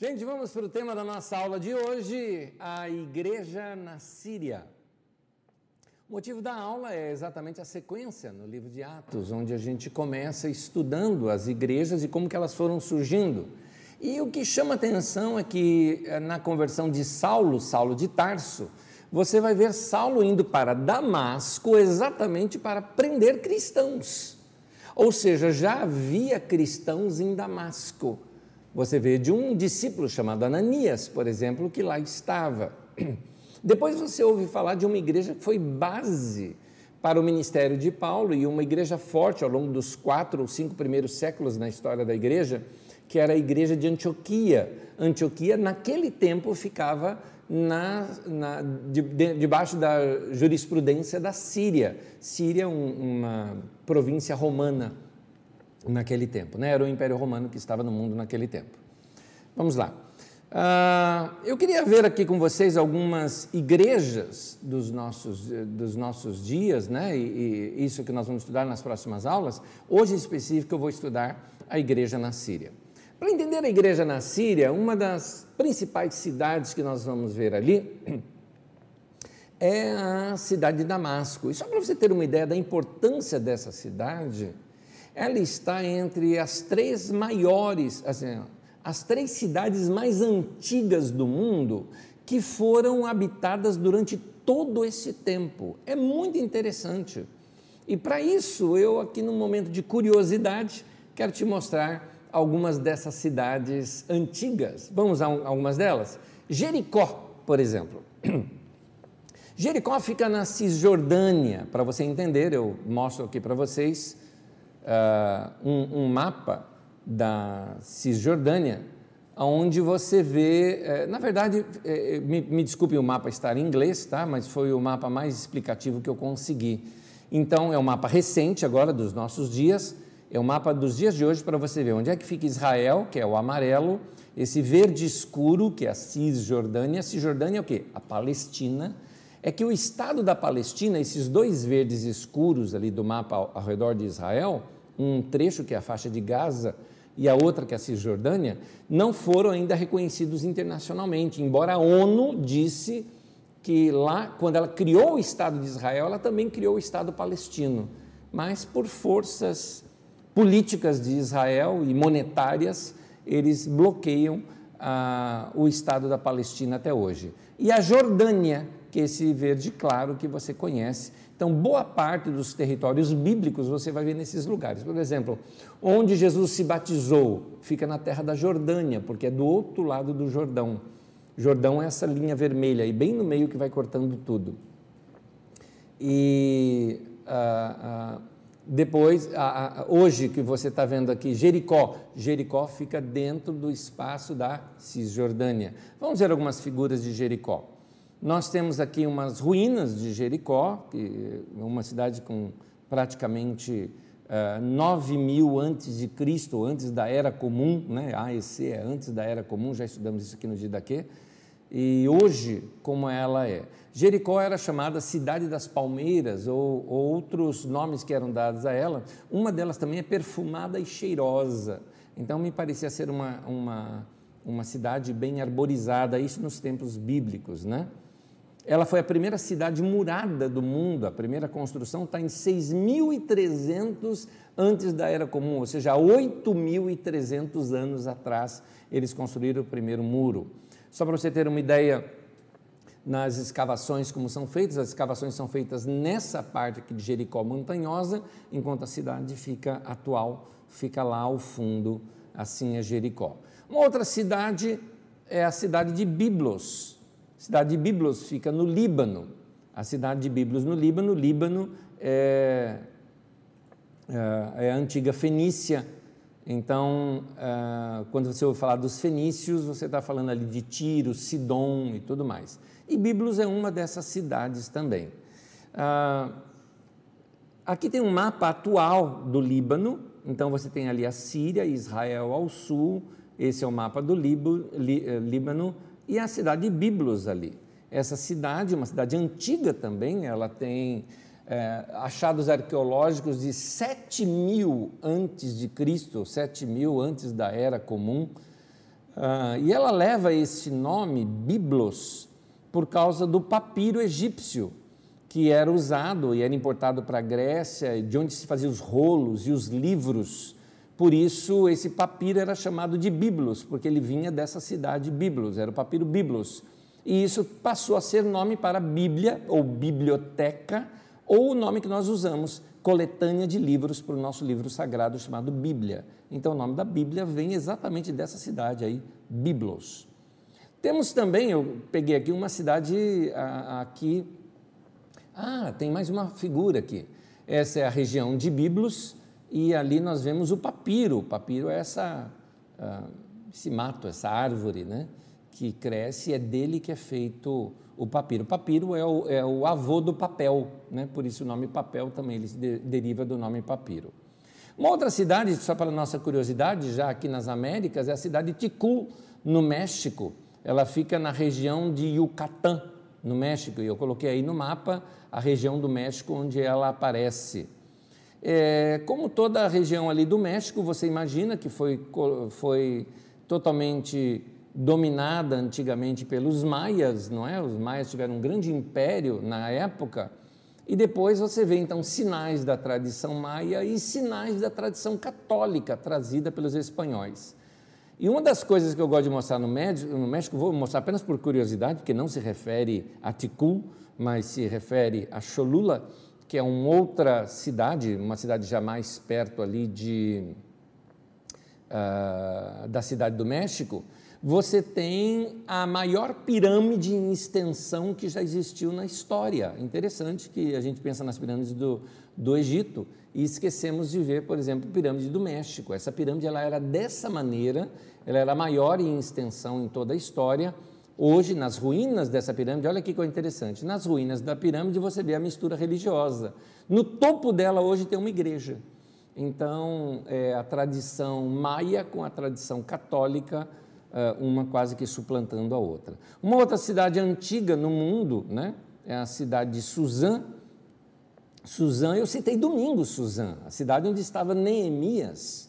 Gente, vamos para o tema da nossa aula de hoje: a igreja na Síria. O motivo da aula é exatamente a sequência no livro de Atos, onde a gente começa estudando as igrejas e como que elas foram surgindo. E o que chama atenção é que eh, na conversão de Saulo, Saulo de Tarso, você vai ver Saulo indo para Damasco exatamente para prender cristãos. Ou seja, já havia cristãos em Damasco. Você vê de um discípulo chamado Ananias, por exemplo, que lá estava. Depois você ouve falar de uma igreja que foi base para o ministério de Paulo e uma igreja forte ao longo dos quatro ou cinco primeiros séculos na história da igreja, que era a igreja de Antioquia. Antioquia, naquele tempo, ficava na, na, de, de, debaixo da jurisprudência da Síria. Síria, um, uma província romana naquele tempo, né? era o Império Romano que estava no mundo naquele tempo. Vamos lá. Uh, eu queria ver aqui com vocês algumas igrejas dos nossos, dos nossos dias, né? E, e, isso que nós vamos estudar nas próximas aulas. Hoje, em específico, eu vou estudar a igreja na Síria. Para entender a igreja na Síria, uma das principais cidades que nós vamos ver ali é a cidade de Damasco. E só para você ter uma ideia da importância dessa cidade, ela está entre as três maiores, assim, as três cidades mais antigas do mundo que foram habitadas durante todo esse tempo. É muito interessante. E para isso, eu aqui no momento de curiosidade, quero te mostrar algumas dessas cidades antigas. Vamos a algumas delas? Jericó, por exemplo. Jericó fica na Cisjordânia. Para você entender, eu mostro aqui para vocês uh, um, um mapa da Cisjordânia, onde você vê, é, na verdade, é, me, me desculpe o mapa estar em inglês, tá? mas foi o mapa mais explicativo que eu consegui. Então, é um mapa recente agora dos nossos dias, é o um mapa dos dias de hoje para você ver onde é que fica Israel, que é o amarelo, esse verde escuro, que é a Cisjordânia. Cisjordânia é o quê? A Palestina. É que o estado da Palestina, esses dois verdes escuros ali do mapa ao, ao redor de Israel, um trecho que é a faixa de Gaza, e a outra, que é a Cisjordânia, não foram ainda reconhecidos internacionalmente, embora a ONU disse que lá, quando ela criou o Estado de Israel, ela também criou o Estado palestino, mas por forças políticas de Israel e monetárias, eles bloqueiam ah, o Estado da Palestina até hoje. E a Jordânia, que é esse verde claro que você conhece. Então, boa parte dos territórios bíblicos você vai ver nesses lugares. Por exemplo, onde Jesus se batizou, fica na terra da Jordânia, porque é do outro lado do Jordão. Jordão é essa linha vermelha e bem no meio que vai cortando tudo. E ah, ah, depois, ah, hoje que você está vendo aqui, Jericó. Jericó fica dentro do espaço da Cisjordânia. Vamos ver algumas figuras de Jericó. Nós temos aqui umas ruínas de Jericó, que é uma cidade com praticamente uh, eh, 9 mil antes de Cristo, antes da Era Comum, né? AEC é antes da Era Comum, já estudamos isso aqui no Didaquê. E hoje, como ela é? Jericó era chamada Cidade das Palmeiras, ou, ou outros nomes que eram dados a ela. Uma delas também é perfumada e cheirosa. Então, me parecia ser uma, uma, uma cidade bem arborizada, isso nos tempos bíblicos, né? Ela foi a primeira cidade murada do mundo, a primeira construção está em 6.300 antes da Era Comum, ou seja, 8.300 anos atrás eles construíram o primeiro muro. Só para você ter uma ideia, nas escavações como são feitas, as escavações são feitas nessa parte aqui de Jericó montanhosa, enquanto a cidade fica atual, fica lá ao fundo, assim é Jericó. Uma outra cidade é a cidade de Biblos, cidade de Biblos fica no Líbano. A cidade de Biblos no Líbano, Líbano é, é, é a antiga Fenícia. Então, é, quando você ouve falar dos fenícios, você está falando ali de Tiro, Sidom e tudo mais. E Biblos é uma dessas cidades também. Ah, aqui tem um mapa atual do Líbano, então você tem ali a Síria, Israel ao sul, esse é o mapa do eh, Líbano, e a cidade de Biblos ali. Essa cidade, uma cidade antiga também, ela tem é, achados arqueológicos de 7 mil antes de Cristo, 7 mil antes da Era Comum. Uh, e ela leva esse nome, Biblos, por causa do papiro egípcio, que era usado e era importado para a Grécia, de onde se faziam os rolos e os livros. Por isso, esse papiro era chamado de Biblos, porque ele vinha dessa cidade Biblos, era o papiro Biblos. E isso passou a ser nome para Bíblia ou biblioteca, ou o nome que nós usamos, coletânea de livros para o nosso livro sagrado chamado Bíblia. Então, o nome da Bíblia vem exatamente dessa cidade aí, Biblos. Temos também, eu peguei aqui uma cidade aqui. Ah, tem mais uma figura aqui. Essa é a região de Biblos e ali nós vemos o papiro. O papiro é essa, uh, esse mato, essa árvore, né? Que cresce, é dele que é feito o papiro. O papiro é o, é o avô do papel, né? Por isso o nome papel também ele de, deriva do nome papiro. Uma outra cidade, só para nossa curiosidade, já aqui nas Américas, é a cidade de Tikul, no México. Ela fica na região de Yucatán, no México, e eu coloquei aí no mapa a região do México onde ela aparece. É, como toda a região ali do México, você imagina que foi, foi totalmente dominada antigamente pelos maias, não é? Os maias tiveram um grande império na época e depois você vê então sinais da tradição maia e sinais da tradição católica trazida pelos espanhóis. E uma das coisas que eu gosto de mostrar no México, no México vou mostrar apenas por curiosidade, porque não se refere a Ticul, mas se refere a Cholula, que é uma outra cidade, uma cidade já mais perto ali de, uh, da cidade do México, você tem a maior pirâmide em extensão que já existiu na história. Interessante que a gente pensa nas pirâmides do, do Egito e esquecemos de ver, por exemplo, a pirâmide do México. Essa pirâmide ela era dessa maneira, ela era maior em extensão em toda a história. Hoje, nas ruínas dessa pirâmide, olha que coisa interessante: nas ruínas da pirâmide você vê a mistura religiosa. No topo dela, hoje, tem uma igreja. Então, é a tradição maia com a tradição católica eh, uma quase que suplantando a outra. Uma outra cidade antiga no mundo né, é a cidade de Suzã. Suzã, eu citei domingo Suzã, a cidade onde estava Neemias.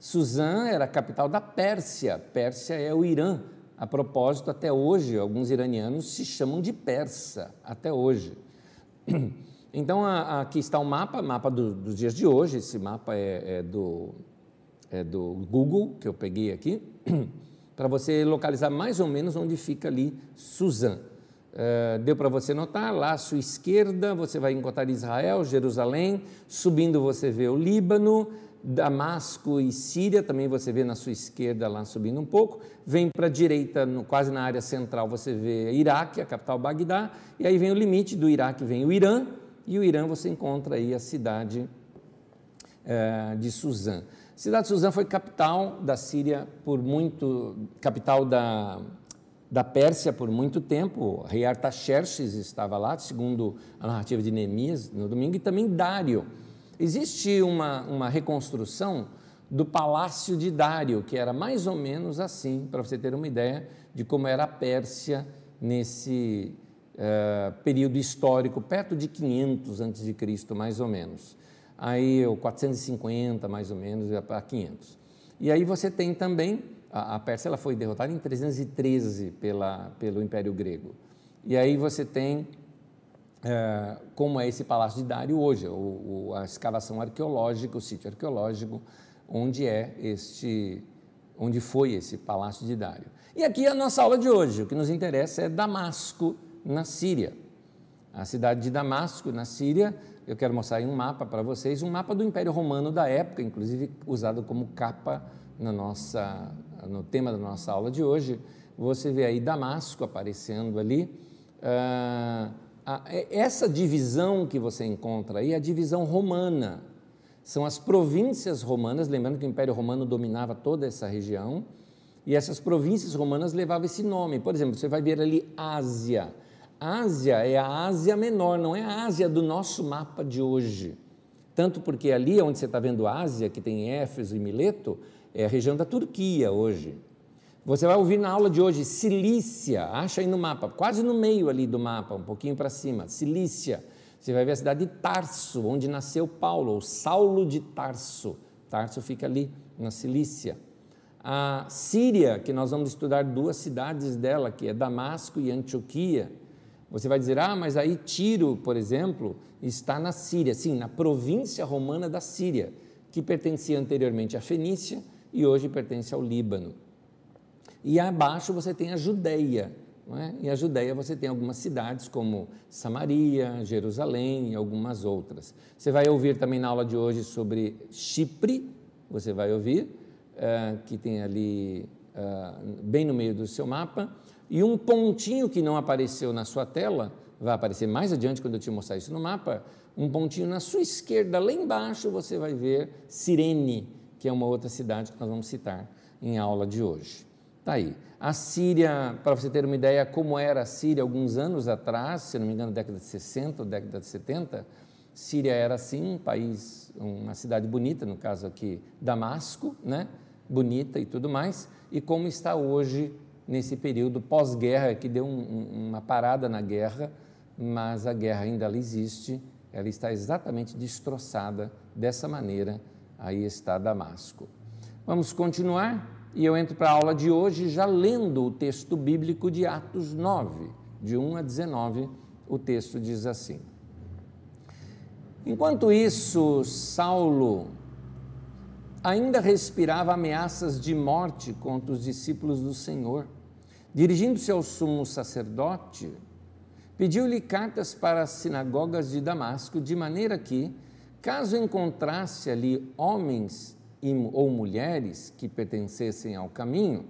Suzã era a capital da Pérsia, Pérsia é o Irã. A propósito, até hoje, alguns iranianos se chamam de persa, até hoje. Então, a, aqui está o mapa, mapa do, dos dias de hoje. Esse mapa é, é, do, é do Google, que eu peguei aqui. para você localizar mais ou menos onde fica ali Suzã. Uh, deu para você notar, lá à sua esquerda você vai encontrar Israel, Jerusalém, subindo você vê o Líbano, Damasco e Síria, também você vê na sua esquerda lá subindo um pouco, vem para a direita, no, quase na área central, você vê Iraque, a capital Bagdá, e aí vem o limite do Iraque, vem o Irã, e o Irã você encontra aí a cidade uh, de Suzã. A cidade de Suzã foi capital da Síria por muito, capital da, da Pérsia por muito tempo. O rei Artaxerxes estava lá, segundo a narrativa de Neemias no domingo, e também Dário. Existe uma, uma reconstrução do palácio de Dário, que era mais ou menos assim, para você ter uma ideia de como era a Pérsia nesse uh, período histórico, perto de 500 a.C., mais ou menos aí o 450 mais ou menos para 500. E aí você tem também a, a Pérsia ela foi derrotada em 313 pela, pelo Império Grego. E aí você tem é, como é esse Palácio de Dário hoje, o, o, a escavação arqueológica, o sítio arqueológico, onde é este, onde foi esse Palácio de Dário. E aqui a nossa aula de hoje, o que nos interessa é Damasco, na Síria. A cidade de Damasco, na Síria, eu quero mostrar aí um mapa para vocês, um mapa do Império Romano da época, inclusive usado como capa na nossa, no tema da nossa aula de hoje. Você vê aí Damasco aparecendo ali. Ah, essa divisão que você encontra aí é a divisão romana. São as províncias romanas, lembrando que o Império Romano dominava toda essa região, e essas províncias romanas levavam esse nome. Por exemplo, você vai ver ali Ásia. Ásia é a Ásia Menor, não é a Ásia do nosso mapa de hoje. Tanto porque ali onde você está vendo Ásia, que tem Éfeso e Mileto, é a região da Turquia hoje. Você vai ouvir na aula de hoje Cilícia, acha aí no mapa, quase no meio ali do mapa, um pouquinho para cima, Cilícia. Você vai ver a cidade de Tarso, onde nasceu Paulo, ou Saulo de Tarso. Tarso fica ali na Cilícia. A Síria, que nós vamos estudar duas cidades dela, que é Damasco e Antioquia. Você vai dizer, ah, mas aí Tiro, por exemplo, está na Síria. Sim, na província romana da Síria, que pertencia anteriormente à Fenícia e hoje pertence ao Líbano. E abaixo você tem a Judéia. É? E a Judéia você tem algumas cidades como Samaria, Jerusalém e algumas outras. Você vai ouvir também na aula de hoje sobre Chipre, você vai ouvir, uh, que tem ali uh, bem no meio do seu mapa, e um pontinho que não apareceu na sua tela, vai aparecer mais adiante quando eu te mostrar isso no mapa, um pontinho na sua esquerda, lá embaixo, você vai ver Cirene, que é uma outra cidade que nós vamos citar em aula de hoje. Está aí. A Síria, para você ter uma ideia como era a Síria alguns anos atrás, se não me engano, década de 60 ou década de 70, Síria era assim, um país, uma cidade bonita, no caso aqui Damasco, né? bonita e tudo mais, e como está hoje nesse período pós-guerra, que deu um, uma parada na guerra, mas a guerra ainda existe, ela está exatamente destroçada dessa maneira, aí está Damasco. Vamos continuar? E eu entro para a aula de hoje já lendo o texto bíblico de Atos 9, de 1 a 19, o texto diz assim: Enquanto isso, Saulo ainda respirava ameaças de morte contra os discípulos do Senhor. Dirigindo-se ao sumo sacerdote, pediu-lhe cartas para as sinagogas de Damasco, de maneira que, caso encontrasse ali homens ou mulheres que pertencessem ao caminho,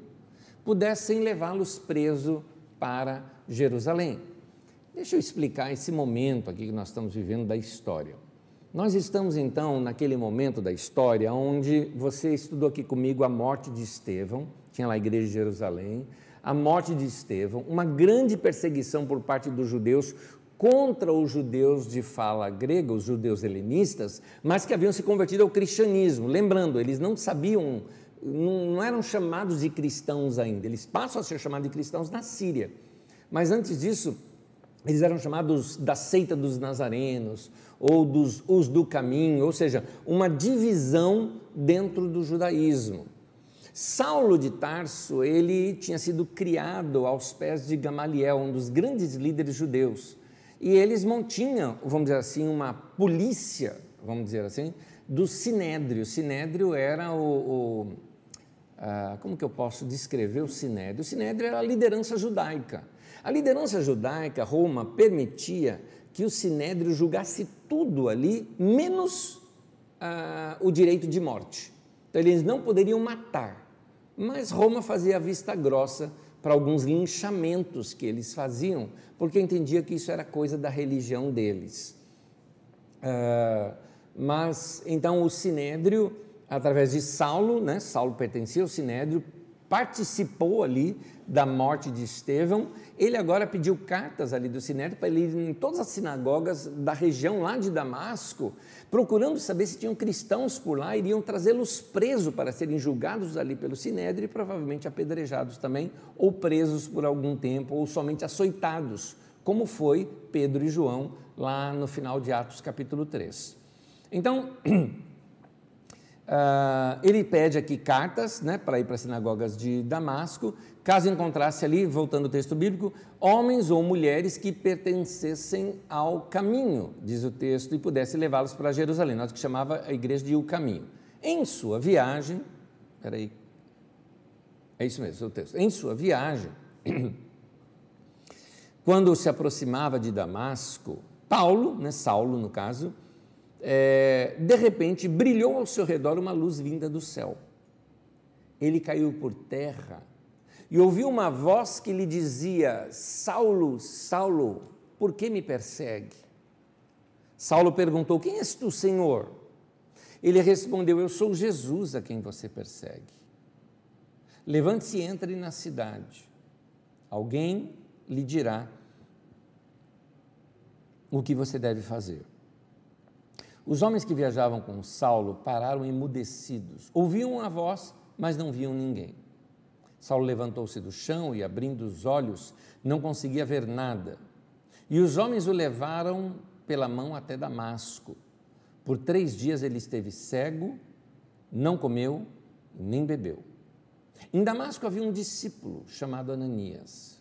pudessem levá-los preso para Jerusalém. Deixa eu explicar esse momento aqui que nós estamos vivendo da história. Nós estamos então naquele momento da história onde você estudou aqui comigo a morte de Estevão, tinha lá a igreja de Jerusalém, a morte de Estevão, uma grande perseguição por parte dos judeus contra os judeus de fala grega, os judeus helenistas, mas que haviam se convertido ao cristianismo. Lembrando, eles não sabiam, não eram chamados de cristãos ainda, eles passam a ser chamados de cristãos na Síria. Mas antes disso, eles eram chamados da seita dos nazarenos ou dos os do caminho, ou seja, uma divisão dentro do judaísmo. Saulo de Tarso, ele tinha sido criado aos pés de Gamaliel, um dos grandes líderes judeus. E eles mantinham, vamos dizer assim, uma polícia, vamos dizer assim, do Sinédrio. O Sinédrio era o, o ah, como que eu posso descrever o Sinédrio? O Sinédrio era a liderança judaica. A liderança judaica, Roma, permitia que o Sinédrio julgasse tudo ali, menos ah, o direito de morte. Então, eles não poderiam matar, mas Roma fazia a vista grossa para alguns linchamentos que eles faziam, porque entendia que isso era coisa da religião deles. Uh, mas então o Sinédrio, através de Saulo, né, Saulo pertencia ao Sinédrio, participou ali da morte de Estevão, ele agora pediu cartas ali do Sinédrio para ele ir em todas as sinagogas da região lá de Damasco, procurando saber se tinham cristãos por lá, iriam trazê-los presos para serem julgados ali pelo Sinédrio e provavelmente apedrejados também, ou presos por algum tempo, ou somente açoitados, como foi Pedro e João lá no final de Atos capítulo 3. Então, Uh, ele pede aqui cartas né, para ir para as sinagogas de Damasco, caso encontrasse ali, voltando ao texto bíblico, homens ou mulheres que pertencessem ao caminho, diz o texto, e pudesse levá-los para Jerusalém, nós que chamava a igreja de o caminho. Em sua viagem, peraí, é isso mesmo, é o texto. Em sua viagem, quando se aproximava de Damasco, Paulo, né, Saulo no caso, é, de repente brilhou ao seu redor uma luz vinda do céu. Ele caiu por terra e ouviu uma voz que lhe dizia: Saulo, Saulo, por que me persegue? Saulo perguntou: Quem és tu, Senhor? Ele respondeu: Eu sou Jesus a quem você persegue. Levante-se e entre na cidade. Alguém lhe dirá o que você deve fazer. Os homens que viajavam com Saulo pararam emudecidos. Ouviam a voz, mas não viam ninguém. Saulo levantou-se do chão e, abrindo os olhos, não conseguia ver nada. E os homens o levaram pela mão até Damasco. Por três dias ele esteve cego, não comeu nem bebeu. Em Damasco havia um discípulo chamado Ananias.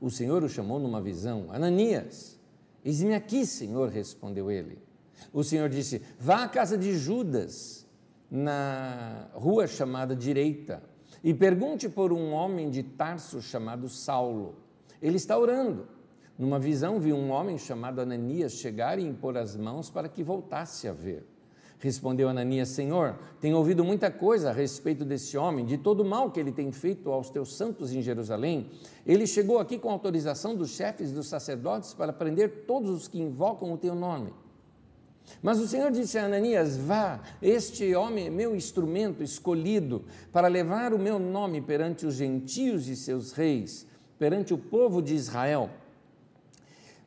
O Senhor o chamou numa visão: Ananias, eis-me aqui, Senhor, respondeu ele. O Senhor disse: Vá à casa de Judas, na rua chamada Direita, e pergunte por um homem de Tarso chamado Saulo. Ele está orando. Numa visão, viu um homem chamado Ananias chegar e impor as mãos para que voltasse a ver. Respondeu Ananias: Senhor, tenho ouvido muita coisa a respeito desse homem, de todo o mal que ele tem feito aos teus santos em Jerusalém. Ele chegou aqui com autorização dos chefes dos sacerdotes para prender todos os que invocam o teu nome. Mas o Senhor disse a Ananias: Vá, este homem é meu instrumento escolhido para levar o meu nome perante os gentios e seus reis, perante o povo de Israel.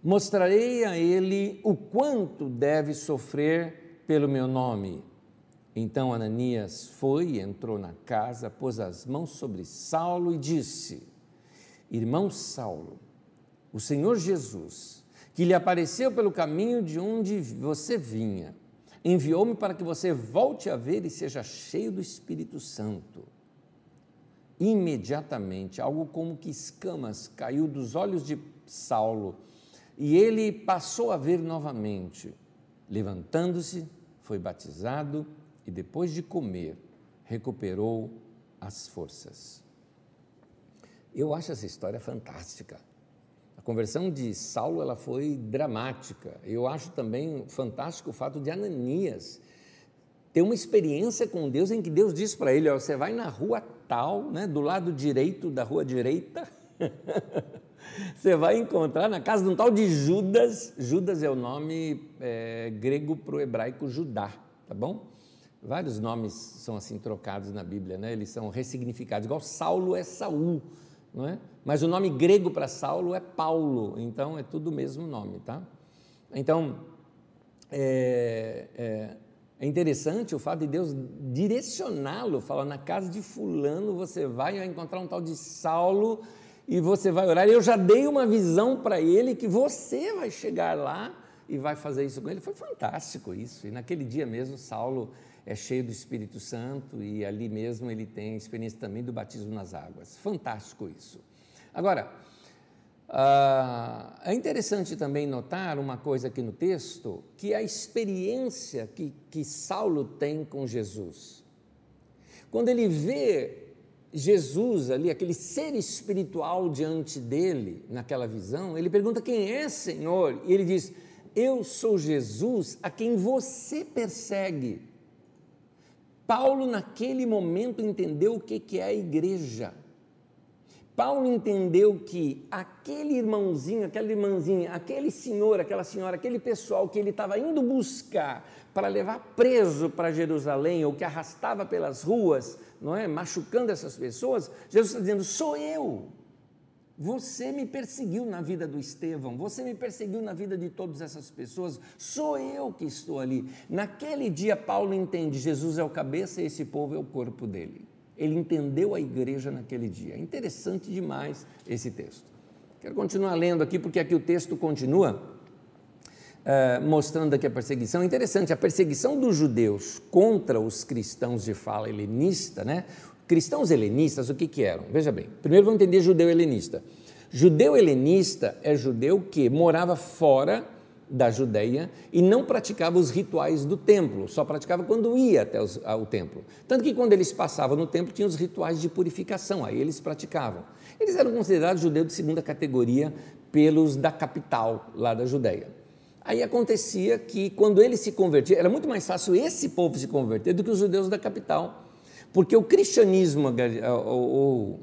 Mostrarei a ele o quanto deve sofrer pelo meu nome. Então Ananias foi, entrou na casa, pôs as mãos sobre Saulo e disse: Irmão Saulo, o Senhor Jesus, que lhe apareceu pelo caminho de onde você vinha, enviou-me para que você volte a ver e seja cheio do Espírito Santo. Imediatamente, algo como que escamas caiu dos olhos de Saulo e ele passou a ver novamente. Levantando-se, foi batizado e, depois de comer, recuperou as forças. Eu acho essa história fantástica. Conversão de Saulo ela foi dramática. Eu acho também fantástico o fato de Ananias ter uma experiência com Deus em que Deus diz para ele: ó, você vai na rua tal, né, do lado direito da rua direita. Você vai encontrar na casa de um tal de Judas. Judas é o nome é, grego para o hebraico Judá, tá bom? Vários nomes são assim trocados na Bíblia, né? Eles são ressignificados, igual Saulo é Saul, não é? Mas o nome grego para Saulo é Paulo, então é tudo o mesmo nome, tá? Então, é, é, é interessante o fato de Deus direcioná-lo, falar na casa de fulano você vai encontrar um tal de Saulo e você vai orar. Eu já dei uma visão para ele que você vai chegar lá e vai fazer isso com ele. Foi fantástico isso. E naquele dia mesmo, Saulo é cheio do Espírito Santo e ali mesmo ele tem experiência também do batismo nas águas. Fantástico isso. Agora, uh, é interessante também notar uma coisa aqui no texto, que a experiência que, que Saulo tem com Jesus. Quando ele vê Jesus ali, aquele ser espiritual diante dele, naquela visão, ele pergunta: Quem é, Senhor? E ele diz: Eu sou Jesus a quem você persegue. Paulo, naquele momento, entendeu o que é a igreja. Paulo entendeu que aquele irmãozinho, aquela irmãzinha, aquele senhor, aquela senhora, aquele pessoal que ele estava indo buscar para levar preso para Jerusalém, ou que arrastava pelas ruas, não é, machucando essas pessoas, Jesus está dizendo: sou eu. Você me perseguiu na vida do Estevão, você me perseguiu na vida de todas essas pessoas, sou eu que estou ali. Naquele dia, Paulo entende: Jesus é o cabeça e esse povo é o corpo dele. Ele entendeu a igreja naquele dia. Interessante demais esse texto. Quero continuar lendo aqui, porque aqui o texto continua uh, mostrando aqui a perseguição. Interessante, a perseguição dos judeus contra os cristãos de fala helenista, né? Cristãos helenistas, o que, que eram? Veja bem, primeiro vamos entender judeu helenista. Judeu helenista é judeu que morava fora da Judéia e não praticava os rituais do templo, só praticava quando ia até os, ao templo. Tanto que quando eles passavam no templo, tinha os rituais de purificação, aí eles praticavam. Eles eram considerados judeus de segunda categoria pelos da capital, lá da Judéia. Aí acontecia que quando eles se convertiam, era muito mais fácil esse povo se converter do que os judeus da capital, porque o cristianismo, ou,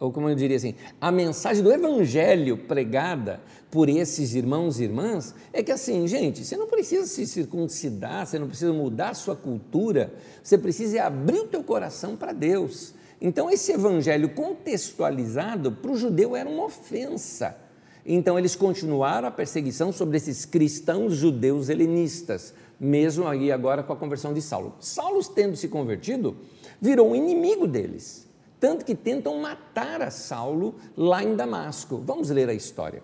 ou como eu diria assim, a mensagem do evangelho pregada por esses irmãos e irmãs é que assim, gente, você não precisa se circuncidar, você não precisa mudar a sua cultura, você precisa abrir o teu coração para Deus. Então esse evangelho contextualizado para o judeu era uma ofensa. Então eles continuaram a perseguição sobre esses cristãos judeus helenistas, mesmo aí agora com a conversão de Saulo. Saulo tendo se convertido, virou um inimigo deles tanto que tentam matar a Saulo lá em Damasco. Vamos ler a história.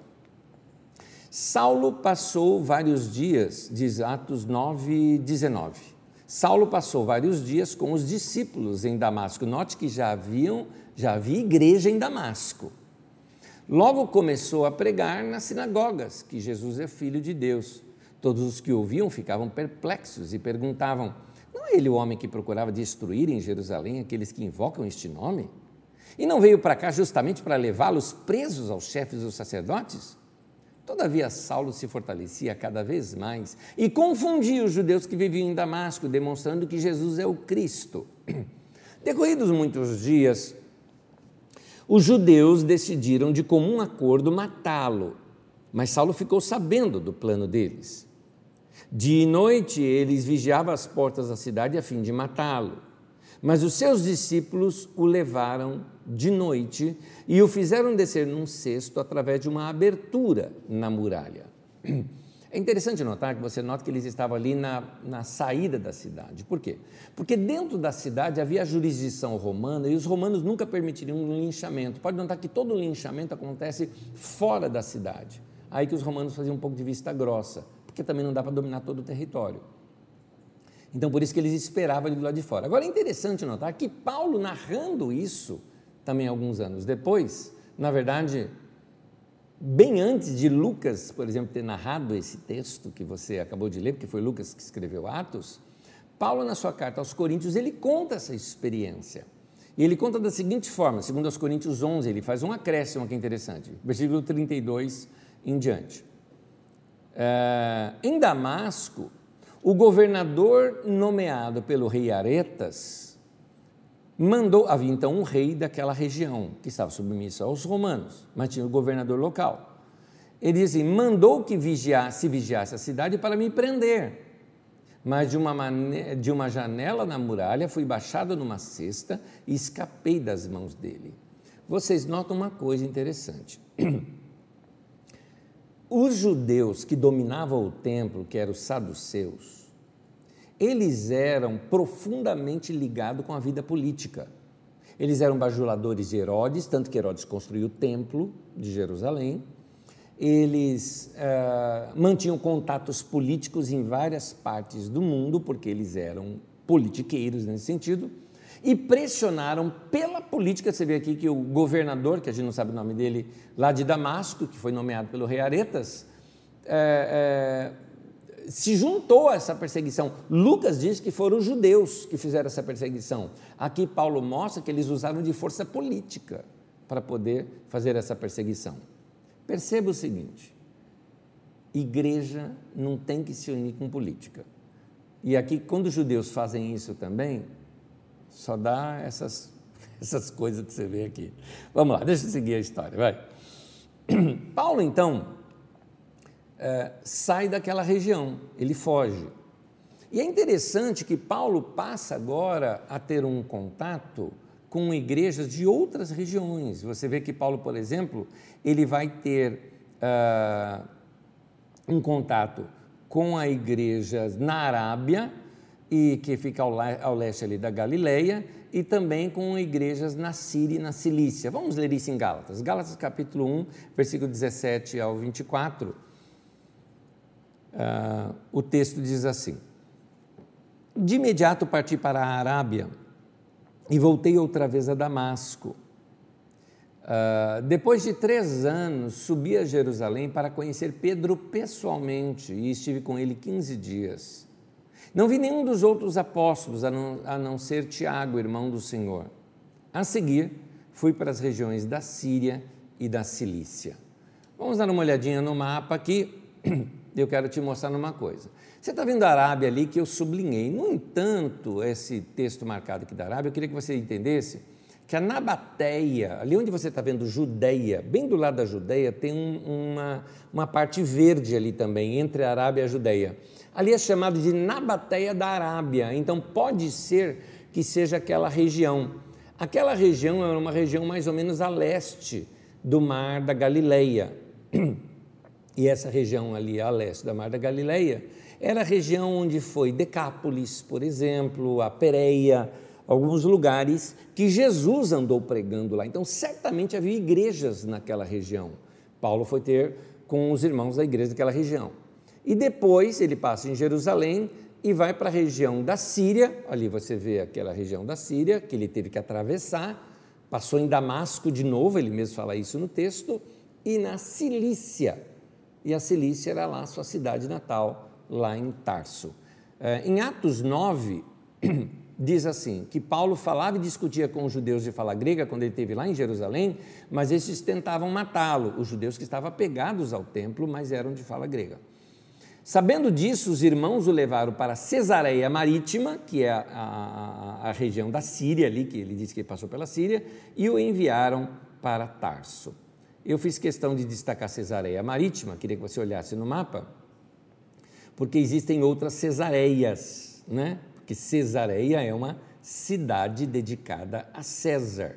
Saulo passou vários dias, diz Atos 9, 19. Saulo passou vários dias com os discípulos em Damasco. Note que já haviam, já havia igreja em Damasco. Logo começou a pregar nas sinagogas que Jesus é filho de Deus. Todos os que ouviam ficavam perplexos e perguntavam: É ele o homem que procurava destruir em Jerusalém aqueles que invocam este nome? E não veio para cá justamente para levá-los presos aos chefes dos sacerdotes? Todavia, Saulo se fortalecia cada vez mais e confundia os judeus que viviam em Damasco, demonstrando que Jesus é o Cristo. Decorridos muitos dias, os judeus decidiram de comum acordo matá-lo, mas Saulo ficou sabendo do plano deles. De noite, eles vigiavam as portas da cidade a fim de matá-lo. Mas os seus discípulos o levaram de noite e o fizeram descer num cesto através de uma abertura na muralha. É interessante notar que você nota que eles estavam ali na, na saída da cidade. Por quê? Porque dentro da cidade havia a jurisdição romana e os romanos nunca permitiriam um linchamento. Pode notar que todo linchamento acontece fora da cidade. Aí que os romanos faziam um pouco de vista grossa, porque também não dá para dominar todo o território. Então, por isso que eles esperavam ali do lado de fora. Agora, é interessante notar que Paulo, narrando isso, também alguns anos depois, na verdade, bem antes de Lucas, por exemplo, ter narrado esse texto que você acabou de ler, porque foi Lucas que escreveu Atos, Paulo, na sua carta aos Coríntios, ele conta essa experiência. E ele conta da seguinte forma, segundo aos Coríntios 11, ele faz um acréscimo aqui interessante, versículo 32 em diante. É, em Damasco, o governador nomeado pelo rei Aretas mandou, havia então um rei daquela região, que estava submisso aos romanos, mas tinha o governador local. Ele disse, assim, mandou que vigiasse, vigiasse a cidade para me prender. Mas de uma, de uma janela na muralha fui baixado numa cesta e escapei das mãos dele. Vocês notam uma coisa interessante. Os judeus que dominavam o templo, que eram os saduceus, eles eram profundamente ligados com a vida política. Eles eram bajuladores de Herodes, tanto que Herodes construiu o templo de Jerusalém. Eles uh, mantinham contatos políticos em várias partes do mundo, porque eles eram politiqueiros nesse sentido e pressionaram pela política. Você vê aqui que o governador, que a gente não sabe o nome dele, lá de Damasco, que foi nomeado pelo rei Aretas, é, é, se juntou a essa perseguição. Lucas diz que foram os judeus que fizeram essa perseguição. Aqui Paulo mostra que eles usaram de força política para poder fazer essa perseguição. Perceba o seguinte: igreja não tem que se unir com política. E aqui, quando os judeus fazem isso também, só dá essas, essas coisas que você vê aqui. Vamos lá, deixa eu seguir a história, vai. Paulo, então, é, sai daquela região, ele foge. E é interessante que Paulo passa agora a ter um contato com igrejas de outras regiões. Você vê que Paulo, por exemplo, ele vai ter uh, um contato com a igreja na Arábia, e que fica ao, ao leste ali da Galileia, e também com igrejas na Síria e na Cilícia. Vamos ler isso em Gálatas. Gálatas capítulo 1, versículo 17 ao 24. Uh, ah, o texto diz assim: De imediato parti para a Arábia e voltei outra vez a Damasco. Uh, depois de três anos, subi a Jerusalém para conhecer Pedro pessoalmente e estive com ele 15 dias. Não vi nenhum dos outros apóstolos, a não, a não ser Tiago, irmão do Senhor. A seguir, fui para as regiões da Síria e da Cilícia. Vamos dar uma olhadinha no mapa aqui. Eu quero te mostrar uma coisa. Você está vendo a Arábia ali que eu sublinhei. No entanto, esse texto marcado aqui da Arábia, eu queria que você entendesse que a Nabateia, ali onde você está vendo Judeia, bem do lado da Judeia, tem um, uma, uma parte verde ali também, entre a Arábia e a Judeia. Ali é chamado de Nabateia da Arábia, então pode ser que seja aquela região. Aquela região era uma região mais ou menos a leste do Mar da Galileia. E essa região ali a leste do Mar da Galileia era a região onde foi Decápolis, por exemplo, a Pereia, alguns lugares que Jesus andou pregando lá. Então, certamente havia igrejas naquela região. Paulo foi ter com os irmãos da igreja daquela região. E depois ele passa em Jerusalém e vai para a região da Síria. Ali você vê aquela região da Síria que ele teve que atravessar. Passou em Damasco de novo, ele mesmo fala isso no texto, e na Cilícia. E a Cilícia era lá sua cidade natal, lá em Tarso. É, em Atos 9, diz assim: que Paulo falava e discutia com os judeus de fala grega quando ele esteve lá em Jerusalém, mas esses tentavam matá-lo, os judeus que estavam apegados ao templo, mas eram de fala grega. Sabendo disso, os irmãos o levaram para Cesareia Marítima, que é a, a, a, região da Síria ali, que ele disse que ele passou pela Síria, e o enviaram para Tarso. Eu fiz questão de destacar Cesareia Marítima, queria que você olhasse no mapa, porque existem outras Cesareias, né? Porque Cesareia é uma cidade dedicada a César.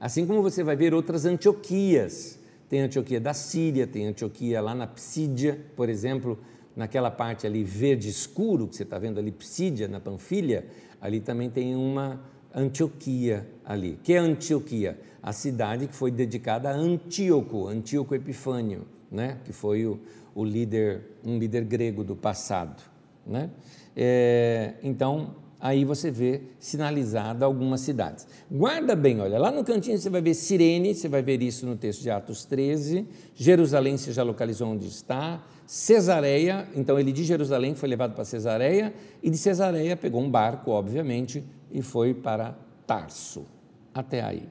Assim como você vai ver outras Antioquias. Tem Antioquia da Síria, tem Antioquia lá na Psídia, por exemplo, naquela parte ali verde escuro, que você está vendo ali, Psídia, na Panfilha, ali também tem uma Antioquia ali. Que é Antioquia? A cidade que foi dedicada a Antíoco, Antíoco Epifânio, né? que foi o, o líder, um líder grego do passado. Né? É, então, aí você vê sinalizada algumas cidades. Guarda bem, olha, lá no cantinho você vai ver Sirene, você vai ver isso no texto de Atos 13, Jerusalém você já localizou onde está, Cesareia, então ele de Jerusalém foi levado para Cesareia, e de Cesareia pegou um barco, obviamente, e foi para Tarso, até aí.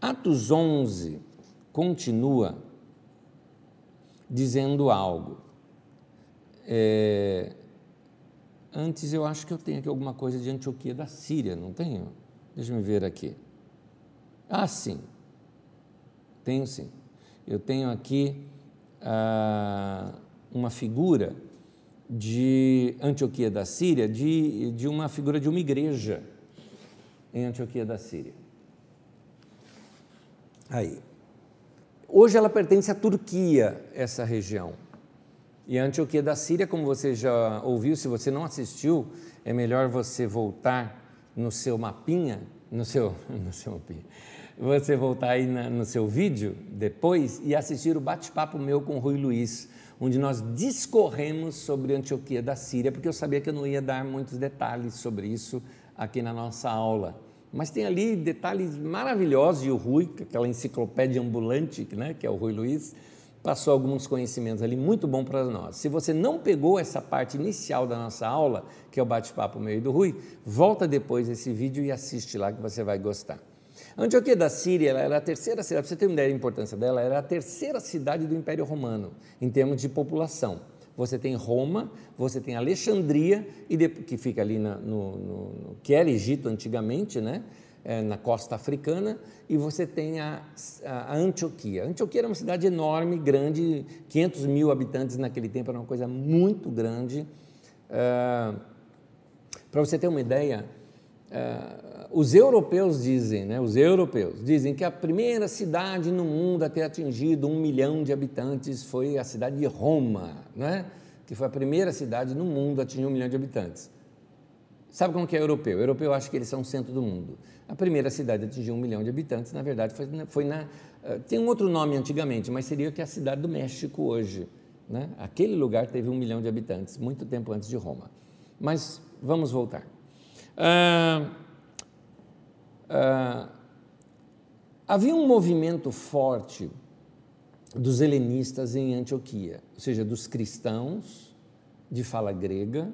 Atos 11 continua dizendo algo. É, antes eu acho que eu tenho aqui alguma coisa de Antioquia da Síria, não tenho? Deixa eu ver aqui. Ah, sim. Tenho sim. Eu tenho aqui. Ah, uma figura de Antioquia da Síria, de, de uma figura de uma igreja em Antioquia da Síria. Aí. Hoje ela pertence à Turquia, essa região. E a Antioquia da Síria, como você já ouviu, se você não assistiu, é melhor você voltar no seu mapinha, no seu, no seu mapinha, você voltar aí na, no seu vídeo depois e assistir o bate-papo meu com o Rui Luiz onde nós discorremos sobre Antioquia da Síria, porque eu sabia que eu não ia dar muitos detalhes sobre isso aqui na nossa aula. Mas tem ali detalhes maravilhosos, e o Rui, aquela enciclopédia ambulante, né, que é o Rui Luiz, passou alguns conhecimentos ali muito bom para nós. Se você não pegou essa parte inicial da nossa aula, que é o bate-papo meio do Rui, volta depois esse vídeo e assiste lá que você vai gostar. Antioquia da Síria era a terceira cidade, para você ter uma ideia da importância dela, era a terceira cidade do Império Romano, em termos de população. Você tem Roma, você tem Alexandria, e que fica ali na, no, no, no, que era Egito antigamente, né? É, na costa africana, e você tem a, a, Antioquia. Antioquia era uma cidade enorme, grande, 500 mil habitantes naquele tempo, era uma coisa muito grande. É, para você ter uma ideia, é, os europeus dizem, né, os europeus dizem que a primeira cidade no mundo a ter atingido um milhão de habitantes foi a cidade de Roma, né, que foi a primeira cidade no mundo a atingir um milhão de habitantes. Sabe como que é europeu? O europeu acha que eles são o centro do mundo. A primeira cidade a atingir um milhão de habitantes, na verdade, foi, foi na. Eh, tem um outro nome antigamente, mas seria que é a cidade do México hoje. Né? Aquele lugar teve um milhão de habitantes, muito tempo antes de Roma. Mas vamos voltar. Ah, havia um movimento forte dos helenistas em Antioquia, ou seja, dos cristãos de fala grega,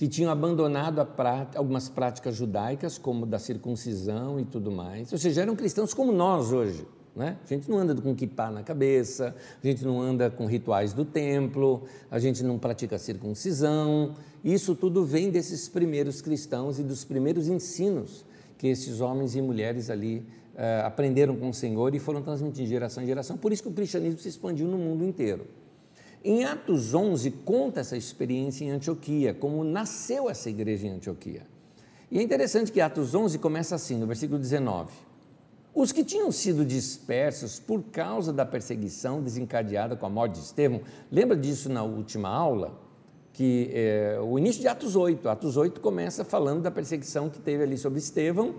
que tinham abandonado prática, algumas práticas judaicas, como da circuncisão e tudo mais, ou seja, eram cristãos como nós hoje. Né? A gente não anda com kippah na cabeça, a gente não anda com rituais do templo, a gente não pratica circuncisão. Isso tudo vem desses primeiros cristãos e dos primeiros ensinos que esses homens e mulheres ali uh, aprenderam com o Senhor e foram transmitindo de geração em geração. Por isso que o cristianismo se expandiu no mundo inteiro. Em Atos 11 conta essa experiência em Antioquia, como nasceu essa igreja em Antioquia. E é interessante que Atos 11 começa assim, no versículo 19. Os que tinham sido dispersos por causa da perseguição desencadeada com a morte de Estevão, lembra disso na última aula? que é, o início de Atos 8. Atos 8 começa falando da perseguição que teve ali sobre Estevão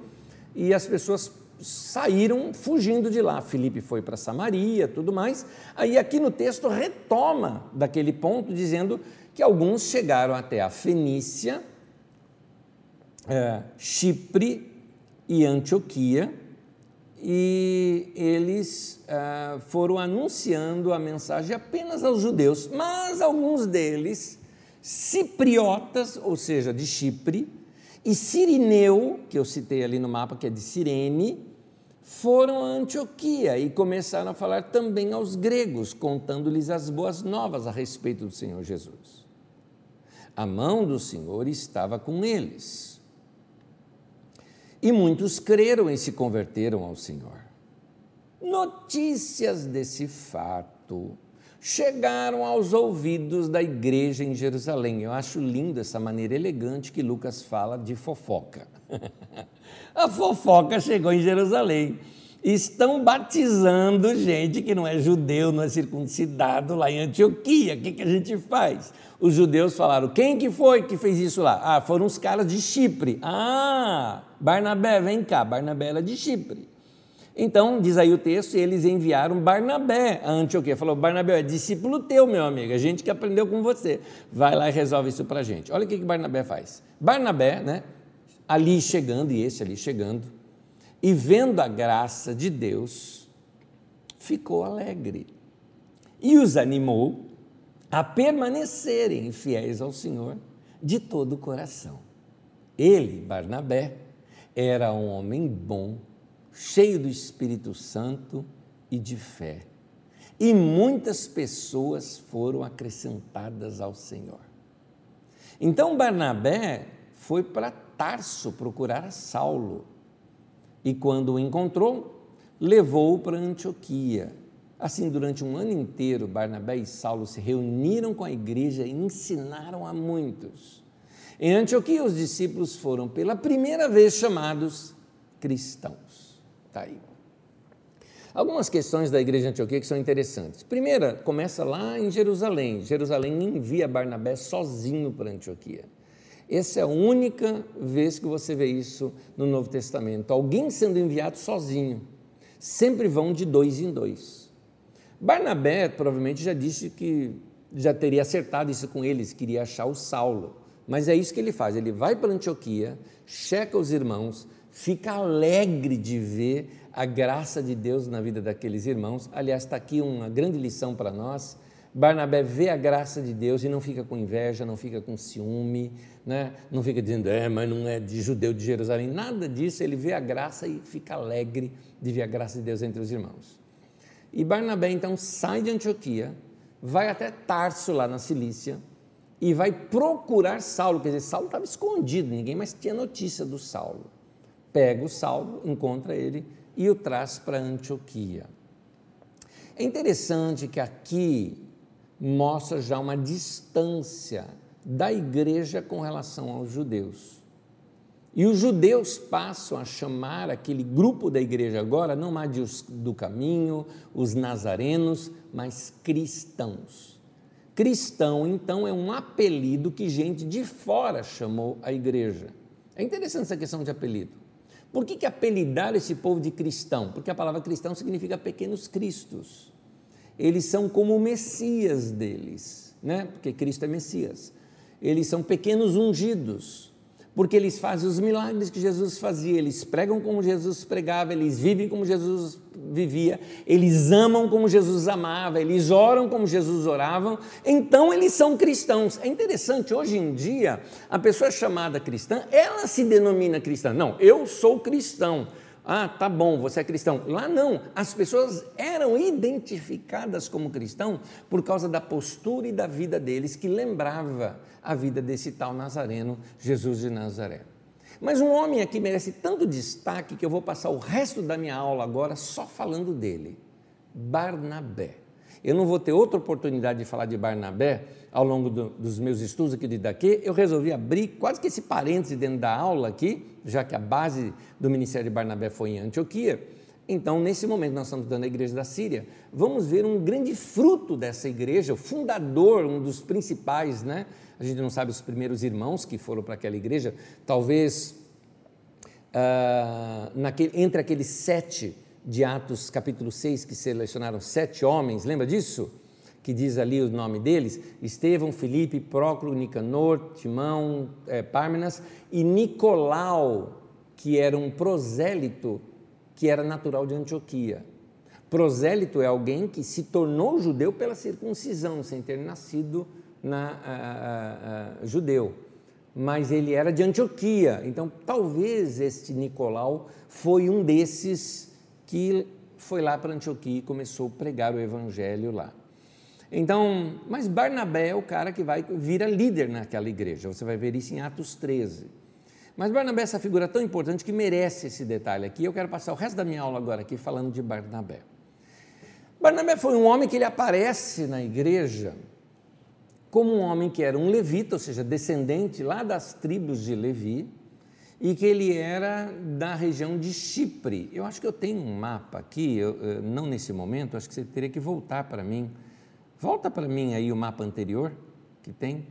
e as pessoas saíram fugindo de lá. Filipe foi para Samaria, tudo mais. Aí aqui no texto retoma daquele ponto dizendo que alguns chegaram até a Fenícia, é, Chipre e Antioquia, e eles é, foram anunciando a mensagem apenas aos judeus, mas alguns deles, cipriotas, ou seja, de Chipre, e Sirineu, que eu citei ali no mapa, que é de Cirene, foram a Antioquia e começaram a falar também aos gregos, contando-lhes as boas novas a respeito do Senhor Jesus. A mão do Senhor estava com eles. E muitos creram e se converteram ao Senhor. Notícias desse fato chegaram aos ouvidos da igreja em Jerusalém. Eu acho lindo essa maneira elegante que Lucas fala de fofoca. A fofoca chegou em Jerusalém. Estão batizando gente que não é judeu, não é circuncidado lá em Antioquia. O que, que a gente faz? Os judeus falaram: quem que foi que fez isso lá? Ah, foram os caras de Chipre. Ah, Barnabé, vem cá. Barnabé era de Chipre. Então, diz aí o texto, eles enviaram Barnabé a Antioquia. Falou: Barnabé é discípulo teu, meu amigo, a gente que aprendeu com você. Vai lá e resolve isso para a gente. Olha o que, que Barnabé faz. Barnabé, né? Ali chegando, e esse ali chegando, e vendo a graça de Deus, ficou alegre e os animou a permanecerem fiéis ao Senhor de todo o coração. Ele, Barnabé, era um homem bom, cheio do Espírito Santo e de fé. E muitas pessoas foram acrescentadas ao Senhor. Então Barnabé foi para Tarso procurar Saulo. E quando o encontrou, levou-o para Antioquia. Assim, durante um ano inteiro, Barnabé e Saulo se reuniram com a igreja e ensinaram a muitos. Em Antioquia, os discípulos foram pela primeira vez chamados cristãos. Está aí. Algumas questões da igreja de Antioquia que são interessantes. Primeira, começa lá em Jerusalém. Jerusalém envia Barnabé sozinho para Antioquia. Essa é a única vez que você vê isso no Novo Testamento. Alguém sendo enviado sozinho. Sempre vão de dois em dois. Barnabé provavelmente já disse que já teria acertado isso com eles, queria achar o Saulo. Mas é isso que ele faz. Ele vai para Antioquia, checa os irmãos, fica alegre de ver a graça de Deus na vida daqueles irmãos. Aliás, está aqui uma grande lição para nós Barnabé vê a graça de Deus e não fica com inveja, não fica com ciúme, né? não fica dizendo, é, mas não é de judeu de Jerusalém, nada disso, ele vê a graça e fica alegre de ver a graça de Deus entre os irmãos. E Barnabé então sai de Antioquia, vai até Tarso, lá na Cilícia, e vai procurar Saulo, quer dizer, Saulo estava escondido, ninguém mais tinha notícia do Saulo. Pega o Saulo, encontra ele e o traz para Antioquia. É interessante que aqui mostra já uma distância da igreja com relação aos judeus. E os judeus passam a chamar aquele grupo da igreja agora, não mais os do caminho, os nazarenos, mas cristãos. Cristão, então, é um apelido que gente de fora chamou a igreja. É interessante essa questão de apelido. Por que, que apelidar esse povo de cristão? Porque a palavra cristão significa pequenos cristos eles são como Messias deles, né? porque Cristo é Messias. Eles são pequenos ungidos, porque eles fazem os milagres que Jesus fazia, eles pregam como Jesus pregava, eles vivem como Jesus vivia, eles amam como Jesus amava, eles oram como Jesus orava, então eles são cristãos. É interessante, hoje em dia, a pessoa chamada cristã, ela se denomina cristã. Não, eu sou cristão. Ah, tá bom, você é cristão. Lá não, as pessoas eram identificadas como cristão por causa da postura e da vida deles que lembrava a vida desse tal Nazareno, Jesus de Nazaré. Mas um homem aqui merece tanto destaque que eu vou passar o resto da minha aula agora só falando dele. Barnabé. Eu não vou ter outra oportunidade de falar de Barnabé ao longo do, dos meus estudos aqui de daqui. Eu resolvi abrir quase que esse parêntese dentro da aula aqui, já que a base do ministério de Barnabé foi em Antioquia. Então, nesse momento, nós estamos dando a igreja da Síria, vamos ver um grande fruto dessa igreja, o fundador, um dos principais, né? A gente não sabe os primeiros irmãos que foram para aquela igreja, talvez uh, naquele, entre aqueles sete de Atos capítulo 6, que selecionaram sete homens, lembra disso? Que diz ali o nome deles: Estevão, Felipe, Próclo, Nicanor, Timão, é, Pármenas e Nicolau, que era um prosélito que era natural de Antioquia. Prosélito é alguém que se tornou judeu pela circuncisão, sem ter nascido na, a, a, a, judeu. Mas ele era de Antioquia, então talvez este Nicolau foi um desses que foi lá para Antioquia e começou a pregar o evangelho lá. Então, mas Barnabé é o cara que vai vira líder naquela igreja. Você vai ver isso em Atos 13. Mas Barnabé é essa figura tão importante que merece esse detalhe aqui. Eu quero passar o resto da minha aula agora aqui falando de Barnabé. Barnabé foi um homem que ele aparece na igreja como um homem que era um levita, ou seja, descendente lá das tribos de Levi, e que ele era da região de Chipre. Eu acho que eu tenho um mapa aqui, eu, não nesse momento, acho que você teria que voltar para mim. Volta para mim aí o mapa anterior que tem.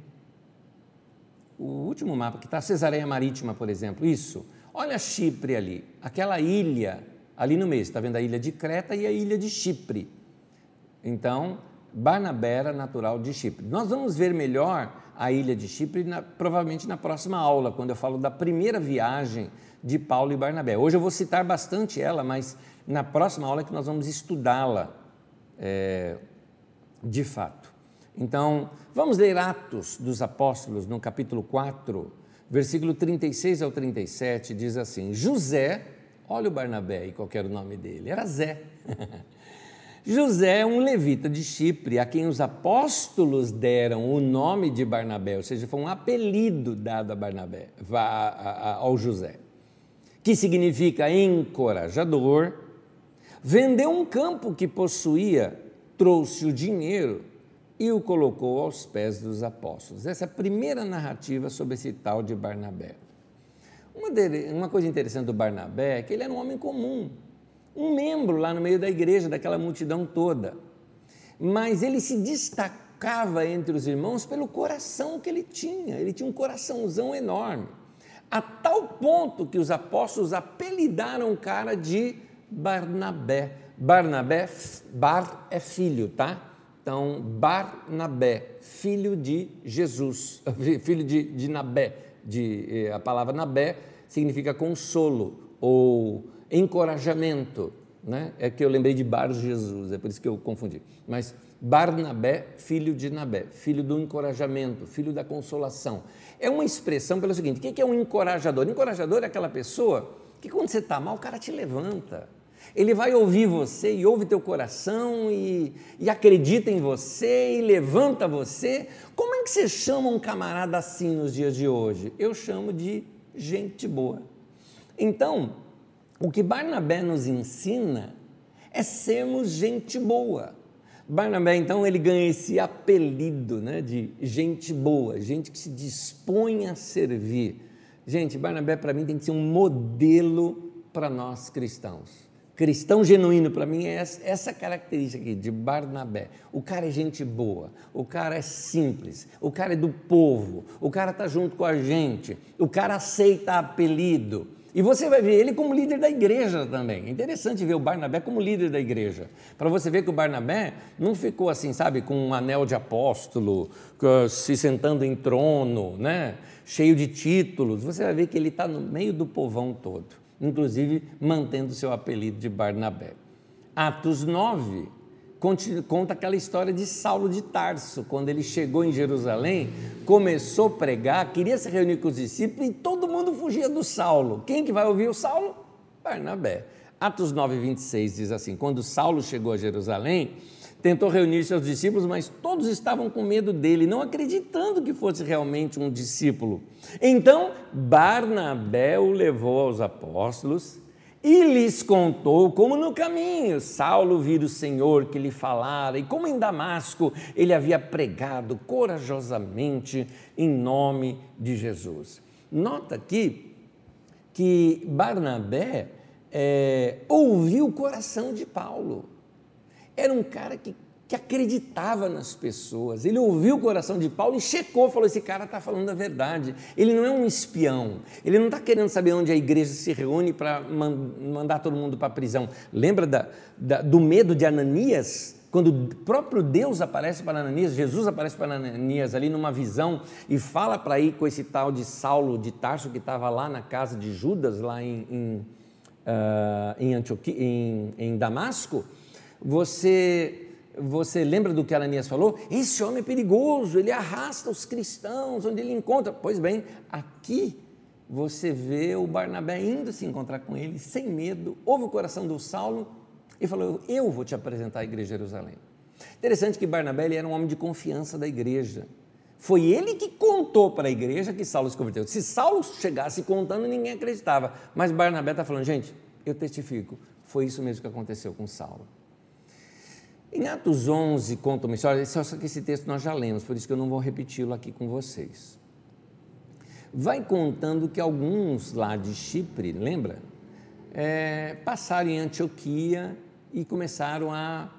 O último mapa que está, Cesareia Marítima, por exemplo. Isso. Olha Chipre ali, aquela ilha ali no meio. Está vendo a ilha de Creta e a ilha de Chipre. Então, Barnabé era natural de Chipre. Nós vamos ver melhor a ilha de Chipre na, provavelmente na próxima aula, quando eu falo da primeira viagem de Paulo e Barnabé. Hoje eu vou citar bastante ela, mas na próxima aula é que nós vamos estudá-la é, de fato. Então, vamos ler Atos dos Apóstolos no capítulo 4, versículo 36 ao 37, diz assim: José, olha o Barnabé e qual era o nome dele, era Zé. José um levita de Chipre, a quem os apóstolos deram o nome de Barnabé, ou seja, foi um apelido dado a Barnabé, ao José, que significa encorajador. Vendeu um campo que possuía, trouxe o dinheiro e o colocou aos pés dos apóstolos. Essa é a primeira narrativa sobre esse tal de Barnabé. Uma, dele, uma coisa interessante do Barnabé é que ele era um homem comum, um membro lá no meio da igreja, daquela multidão toda. Mas ele se destacava entre os irmãos pelo coração que ele tinha, ele tinha um coraçãozão enorme, a tal ponto que os apóstolos apelidaram o cara de Barnabé. Barnabé, Bar é filho, tá? Então, Barnabé, filho de Jesus, filho de, de Nabé, de, eh, a palavra Nabé significa consolo ou encorajamento, né? É que eu lembrei de Bar Jesus, é por isso que eu confundi. Mas Barnabé, filho de Nabé, filho do encorajamento, filho da consolação. É uma expressão pelo seguinte: o que é um encorajador? Encorajador é aquela pessoa que quando você está mal, o cara te levanta. Ele vai ouvir você e ouve teu coração e, e acredita em você e levanta você. Como é que você chama um camarada assim nos dias de hoje? Eu chamo de gente boa. Então, o que Barnabé nos ensina é sermos gente boa. Barnabé, então, ele ganha esse apelido né, de gente boa, gente que se dispõe a servir. Gente, Barnabé, para mim, tem que ser um modelo para nós cristãos. Cristão genuíno, para mim, é essa característica aqui de Barnabé. O cara é gente boa, o cara é simples, o cara é do povo, o cara está junto com a gente, o cara aceita apelido. E você vai ver ele como líder da igreja também. É interessante ver o Barnabé como líder da igreja. Para você ver que o Barnabé não ficou assim, sabe, com um anel de apóstolo, se sentando em trono, né? cheio de títulos. Você vai ver que ele está no meio do povão todo, inclusive mantendo seu apelido de Barnabé. Atos 9 conta aquela história de Saulo de Tarso, quando ele chegou em Jerusalém, começou a pregar, queria se reunir com os discípulos e todo mundo fugia do Saulo. Quem que vai ouvir o Saulo? Barnabé. Atos 9, 26 diz assim: Quando Saulo chegou a Jerusalém, tentou reunir seus discípulos, mas todos estavam com medo dele, não acreditando que fosse realmente um discípulo. Então, Barnabé o levou aos apóstolos e lhes contou como no caminho Saulo vira o Senhor que lhe falara e como em Damasco ele havia pregado corajosamente em nome de Jesus. Nota aqui que Barnabé é, ouviu o coração de Paulo. Era um cara que que acreditava nas pessoas. Ele ouviu o coração de Paulo e checou, falou: esse cara está falando a verdade. Ele não é um espião. Ele não está querendo saber onde a igreja se reúne para mandar todo mundo para a prisão. Lembra da, da, do medo de Ananias? quando o próprio Deus aparece para Ananias, Jesus aparece para Ananias ali numa visão e fala para ir com esse tal de Saulo de Tarso que estava lá na casa de Judas, lá em, em, uh, em, Antioquia, em, em Damasco, você você lembra do que Ananias falou? Esse homem é perigoso, ele arrasta os cristãos onde ele encontra. Pois bem, aqui você vê o Barnabé indo se encontrar com ele sem medo, ouve o coração do Saulo e falou: Eu vou te apresentar a igreja de Jerusalém. Interessante que Barnabé ele era um homem de confiança da igreja. Foi ele que contou para a igreja que Saulo se converteu. Se Saulo chegasse contando, ninguém acreditava. Mas Barnabé está falando, gente, eu testifico, foi isso mesmo que aconteceu com Saulo. Em Atos 11 conta uma história, só que esse texto nós já lemos, por isso que eu não vou repeti-lo aqui com vocês. Vai contando que alguns lá de Chipre, lembra? É, passaram em Antioquia e começaram a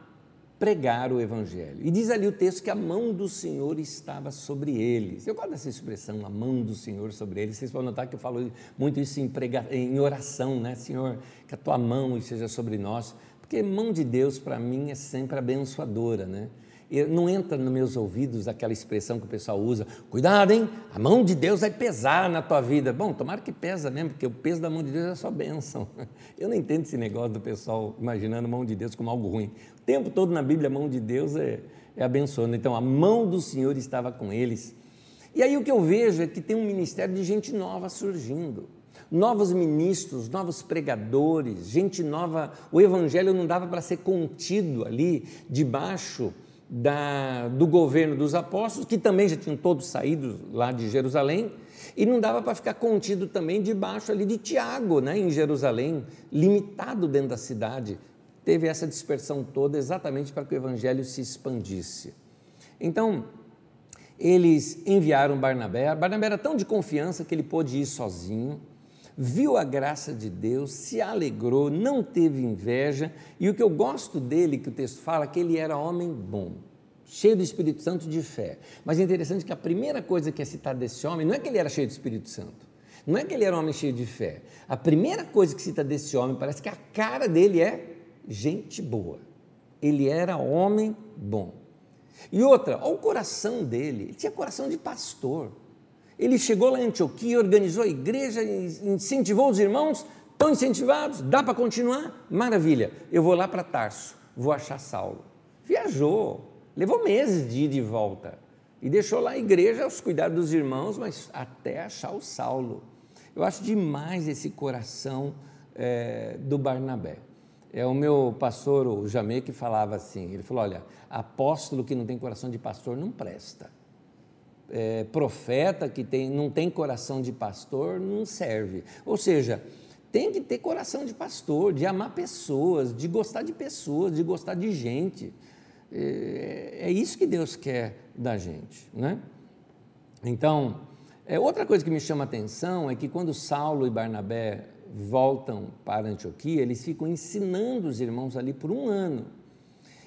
pregar o Evangelho. E diz ali o texto que a mão do Senhor estava sobre eles. Eu gosto dessa expressão, a mão do Senhor sobre eles. Vocês vão notar que eu falo muito isso em, prega, em oração, né? Senhor, que a tua mão esteja sobre nós. Porque mão de Deus, para mim, é sempre abençoadora, né? Não entra nos meus ouvidos aquela expressão que o pessoal usa, cuidado, hein? A mão de Deus vai pesar na tua vida. Bom, tomara que pesa mesmo, porque o peso da mão de Deus é só bênção. Eu não entendo esse negócio do pessoal imaginando a mão de Deus como algo ruim. O tempo todo na Bíblia, a mão de Deus é, é abençoando. Então, a mão do Senhor estava com eles. E aí o que eu vejo é que tem um ministério de gente nova surgindo novos ministros, novos pregadores, gente nova. O evangelho não dava para ser contido ali debaixo da, do governo dos apóstolos, que também já tinham todos saído lá de Jerusalém, e não dava para ficar contido também debaixo ali de Tiago, né, em Jerusalém, limitado dentro da cidade. Teve essa dispersão toda exatamente para que o evangelho se expandisse. Então, eles enviaram Barnabé. Barnabé era tão de confiança que ele pôde ir sozinho viu a graça de Deus, se alegrou, não teve inveja, e o que eu gosto dele, que o texto fala, que ele era homem bom, cheio do Espírito Santo de fé. Mas é interessante que a primeira coisa que é citada desse homem não é que ele era cheio do Espírito Santo, não é que ele era um homem cheio de fé. A primeira coisa que cita desse homem parece que a cara dele é gente boa. Ele era homem bom. E outra, olha o coração dele, ele tinha coração de pastor. Ele chegou lá em Antioquia, organizou a igreja, incentivou os irmãos, estão incentivados, dá para continuar? Maravilha, eu vou lá para Tarso, vou achar Saulo. Viajou, levou meses de ir de volta e deixou lá a igreja aos cuidados dos irmãos, mas até achar o Saulo. Eu acho demais esse coração é, do Barnabé. É o meu pastor, o Jamê, que falava assim: ele falou, olha, apóstolo que não tem coração de pastor não presta é, profeta que tem, não tem coração de pastor não serve. Ou seja, tem que ter coração de pastor, de amar pessoas, de gostar de pessoas, de gostar de gente. É, é isso que Deus quer da gente, né? Então, é, outra coisa que me chama a atenção é que quando Saulo e Barnabé voltam para Antioquia, eles ficam ensinando os irmãos ali por um ano.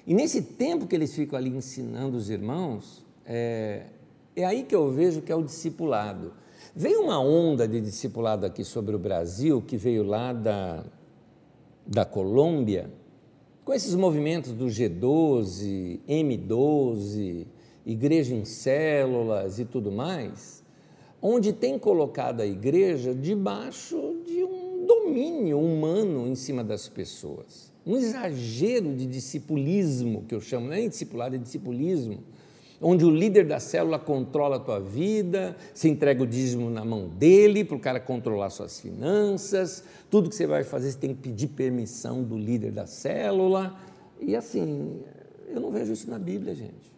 E nesse tempo que eles ficam ali ensinando os irmãos, é, é aí que eu vejo que é o discipulado. Veio uma onda de discipulado aqui sobre o Brasil, que veio lá da, da Colômbia, com esses movimentos do G12, M12, igreja em células e tudo mais, onde tem colocado a igreja debaixo de um domínio humano em cima das pessoas. Um exagero de discipulismo, que eu chamo, não é discipulado, é discipulismo onde o líder da célula controla a tua vida, se entrega o dízimo na mão dele para o cara controlar suas finanças, tudo que você vai fazer você tem que pedir permissão do líder da célula. E assim, eu não vejo isso na Bíblia, gente.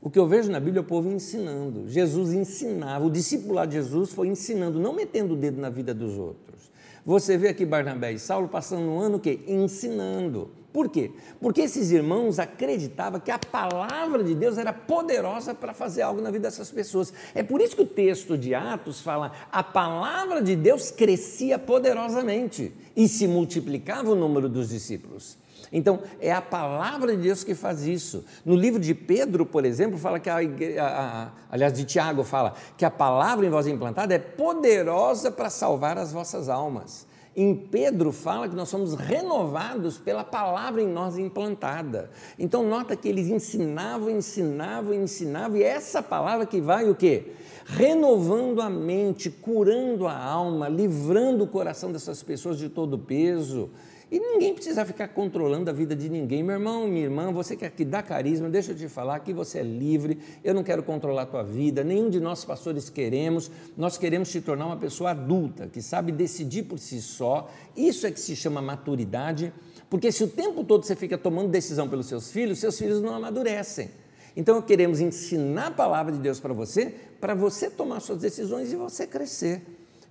O que eu vejo na Bíblia é o povo ensinando. Jesus ensinava, o discipulado de Jesus foi ensinando, não metendo o dedo na vida dos outros. Você vê aqui Barnabé e Saulo passando um ano o quê? Ensinando. Por quê? Porque esses irmãos acreditavam que a palavra de Deus era poderosa para fazer algo na vida dessas pessoas. É por isso que o texto de Atos fala: a palavra de Deus crescia poderosamente e se multiplicava o número dos discípulos. Então, é a palavra de Deus que faz isso. No livro de Pedro, por exemplo, fala que a, a, a aliás, de Tiago fala que a palavra em voz implantada é poderosa para salvar as vossas almas. Em Pedro fala que nós somos renovados pela palavra em nós implantada. Então nota que eles ensinavam, ensinavam, ensinavam, e essa palavra que vai o quê? Renovando a mente, curando a alma, livrando o coração dessas pessoas de todo peso. E ninguém precisa ficar controlando a vida de ninguém. Meu irmão, minha irmã, você que aqui dá carisma, deixa eu te falar que você é livre, eu não quero controlar a tua vida, nenhum de nós pastores queremos, nós queremos te tornar uma pessoa adulta, que sabe decidir por si só. Isso é que se chama maturidade, porque se o tempo todo você fica tomando decisão pelos seus filhos, seus filhos não amadurecem. Então queremos ensinar a palavra de Deus para você, para você tomar suas decisões e você crescer.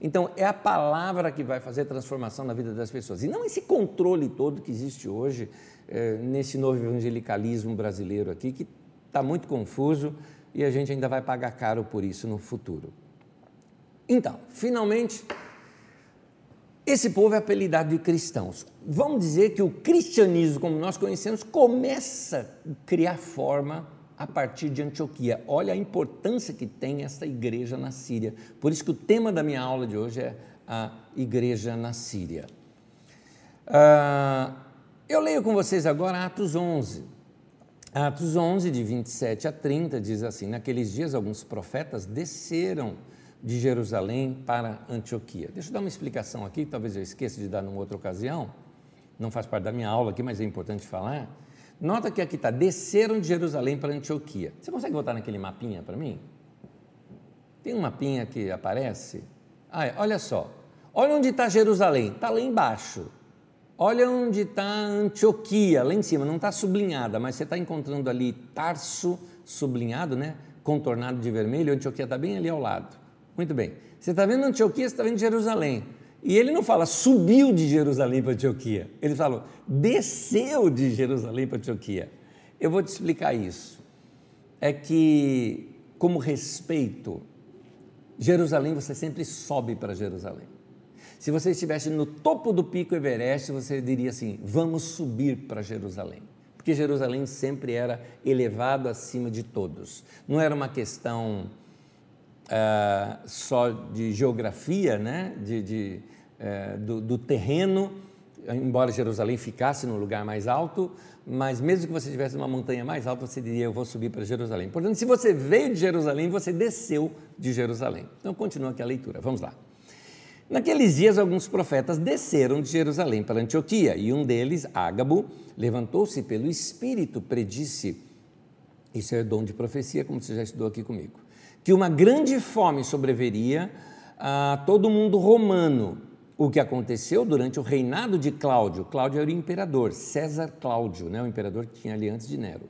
Então, é a palavra que vai fazer transformação na vida das pessoas. E não esse controle todo que existe hoje é, nesse novo evangelicalismo brasileiro aqui, que está muito confuso e a gente ainda vai pagar caro por isso no futuro. Então, finalmente, esse povo é apelidado de cristãos. Vamos dizer que o cristianismo, como nós conhecemos, começa a criar forma a partir de Antioquia. Olha a importância que tem esta igreja na Síria. Por isso que o tema da minha aula de hoje é a igreja na Síria. Uh, eu leio com vocês agora Atos 11. Atos 11, de 27 a 30, diz assim: Naqueles dias, alguns profetas desceram de Jerusalém para Antioquia. Deixa eu dar uma explicação aqui, talvez eu esqueça de dar numa outra ocasião, não faz parte da minha aula aqui, mas é importante falar. Nota que aqui está, desceram de Jerusalém para Antioquia. Você consegue botar naquele mapinha para mim? Tem um mapinha que aparece? Ah, é, olha só. Olha onde está Jerusalém, está lá embaixo. Olha onde está Antioquia, lá em cima, não está sublinhada, mas você está encontrando ali Tarso sublinhado, né? contornado de vermelho, Antioquia está bem ali ao lado. Muito bem. Você está vendo Antioquia, você está vendo Jerusalém. E ele não fala subiu de Jerusalém para Antioquia, ele falou desceu de Jerusalém para Antioquia. Eu vou te explicar isso. É que, como respeito, Jerusalém você sempre sobe para Jerusalém. Se você estivesse no topo do pico Everest, você diria assim: vamos subir para Jerusalém. Porque Jerusalém sempre era elevado acima de todos. Não era uma questão uh, só de geografia, né? de, de é, do, do, terreno, embora Jerusalém ficasse no lugar mais alto, mas mesmo que você estivesse numa montanha mais alta, você diria: Eu vou subir para Jerusalém. Portanto, se você veio de Jerusalém, você desceu de Jerusalém. Então, continua aqui a leitura. Vamos lá. Naqueles dias, alguns profetas desceram de Jerusalém para Antioquia, e um deles, Ágabo, levantou-se pelo Espírito, predisse, isso é dom de profecia, como você já estudou aqui comigo, que uma grande fome sobreveria a todo mundo romano, o que aconteceu durante o reinado de Cláudio. Cláudio era o imperador, César Cláudio, né, o imperador que tinha ali antes de Nero.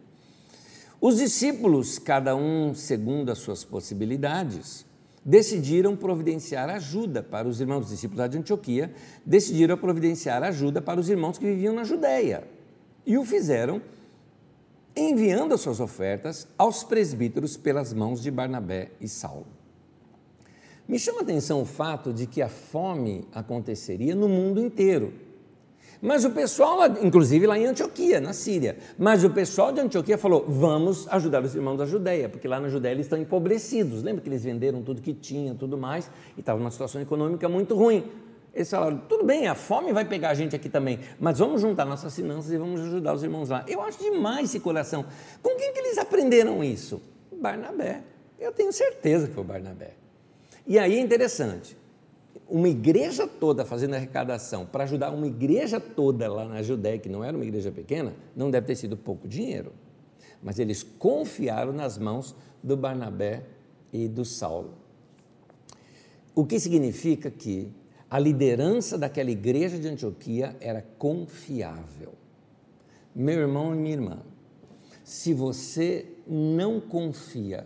Os discípulos, cada um segundo as suas possibilidades, decidiram providenciar ajuda para os irmãos, os discípulos de Antioquia, decidiram providenciar ajuda para os irmãos que viviam na Judéia. E o fizeram enviando as suas ofertas aos presbíteros pelas mãos de Barnabé e Saulo. Me chama a atenção o fato de que a fome aconteceria no mundo inteiro. Mas o pessoal, inclusive lá em Antioquia, na Síria, mas o pessoal de Antioquia falou: vamos ajudar os irmãos da Judéia, porque lá na Judéia eles estão empobrecidos. Lembra que eles venderam tudo que tinham, tudo mais, e estavam numa situação econômica muito ruim. Eles falaram: tudo bem, a fome vai pegar a gente aqui também, mas vamos juntar nossas finanças e vamos ajudar os irmãos lá. Eu acho demais esse coração. Com quem que eles aprenderam isso? Barnabé. Eu tenho certeza que foi Barnabé. E aí é interessante, uma igreja toda fazendo arrecadação para ajudar uma igreja toda lá na Judéia, que não era uma igreja pequena, não deve ter sido pouco dinheiro. Mas eles confiaram nas mãos do Barnabé e do Saulo. O que significa que a liderança daquela igreja de Antioquia era confiável. Meu irmão e minha irmã, se você não confia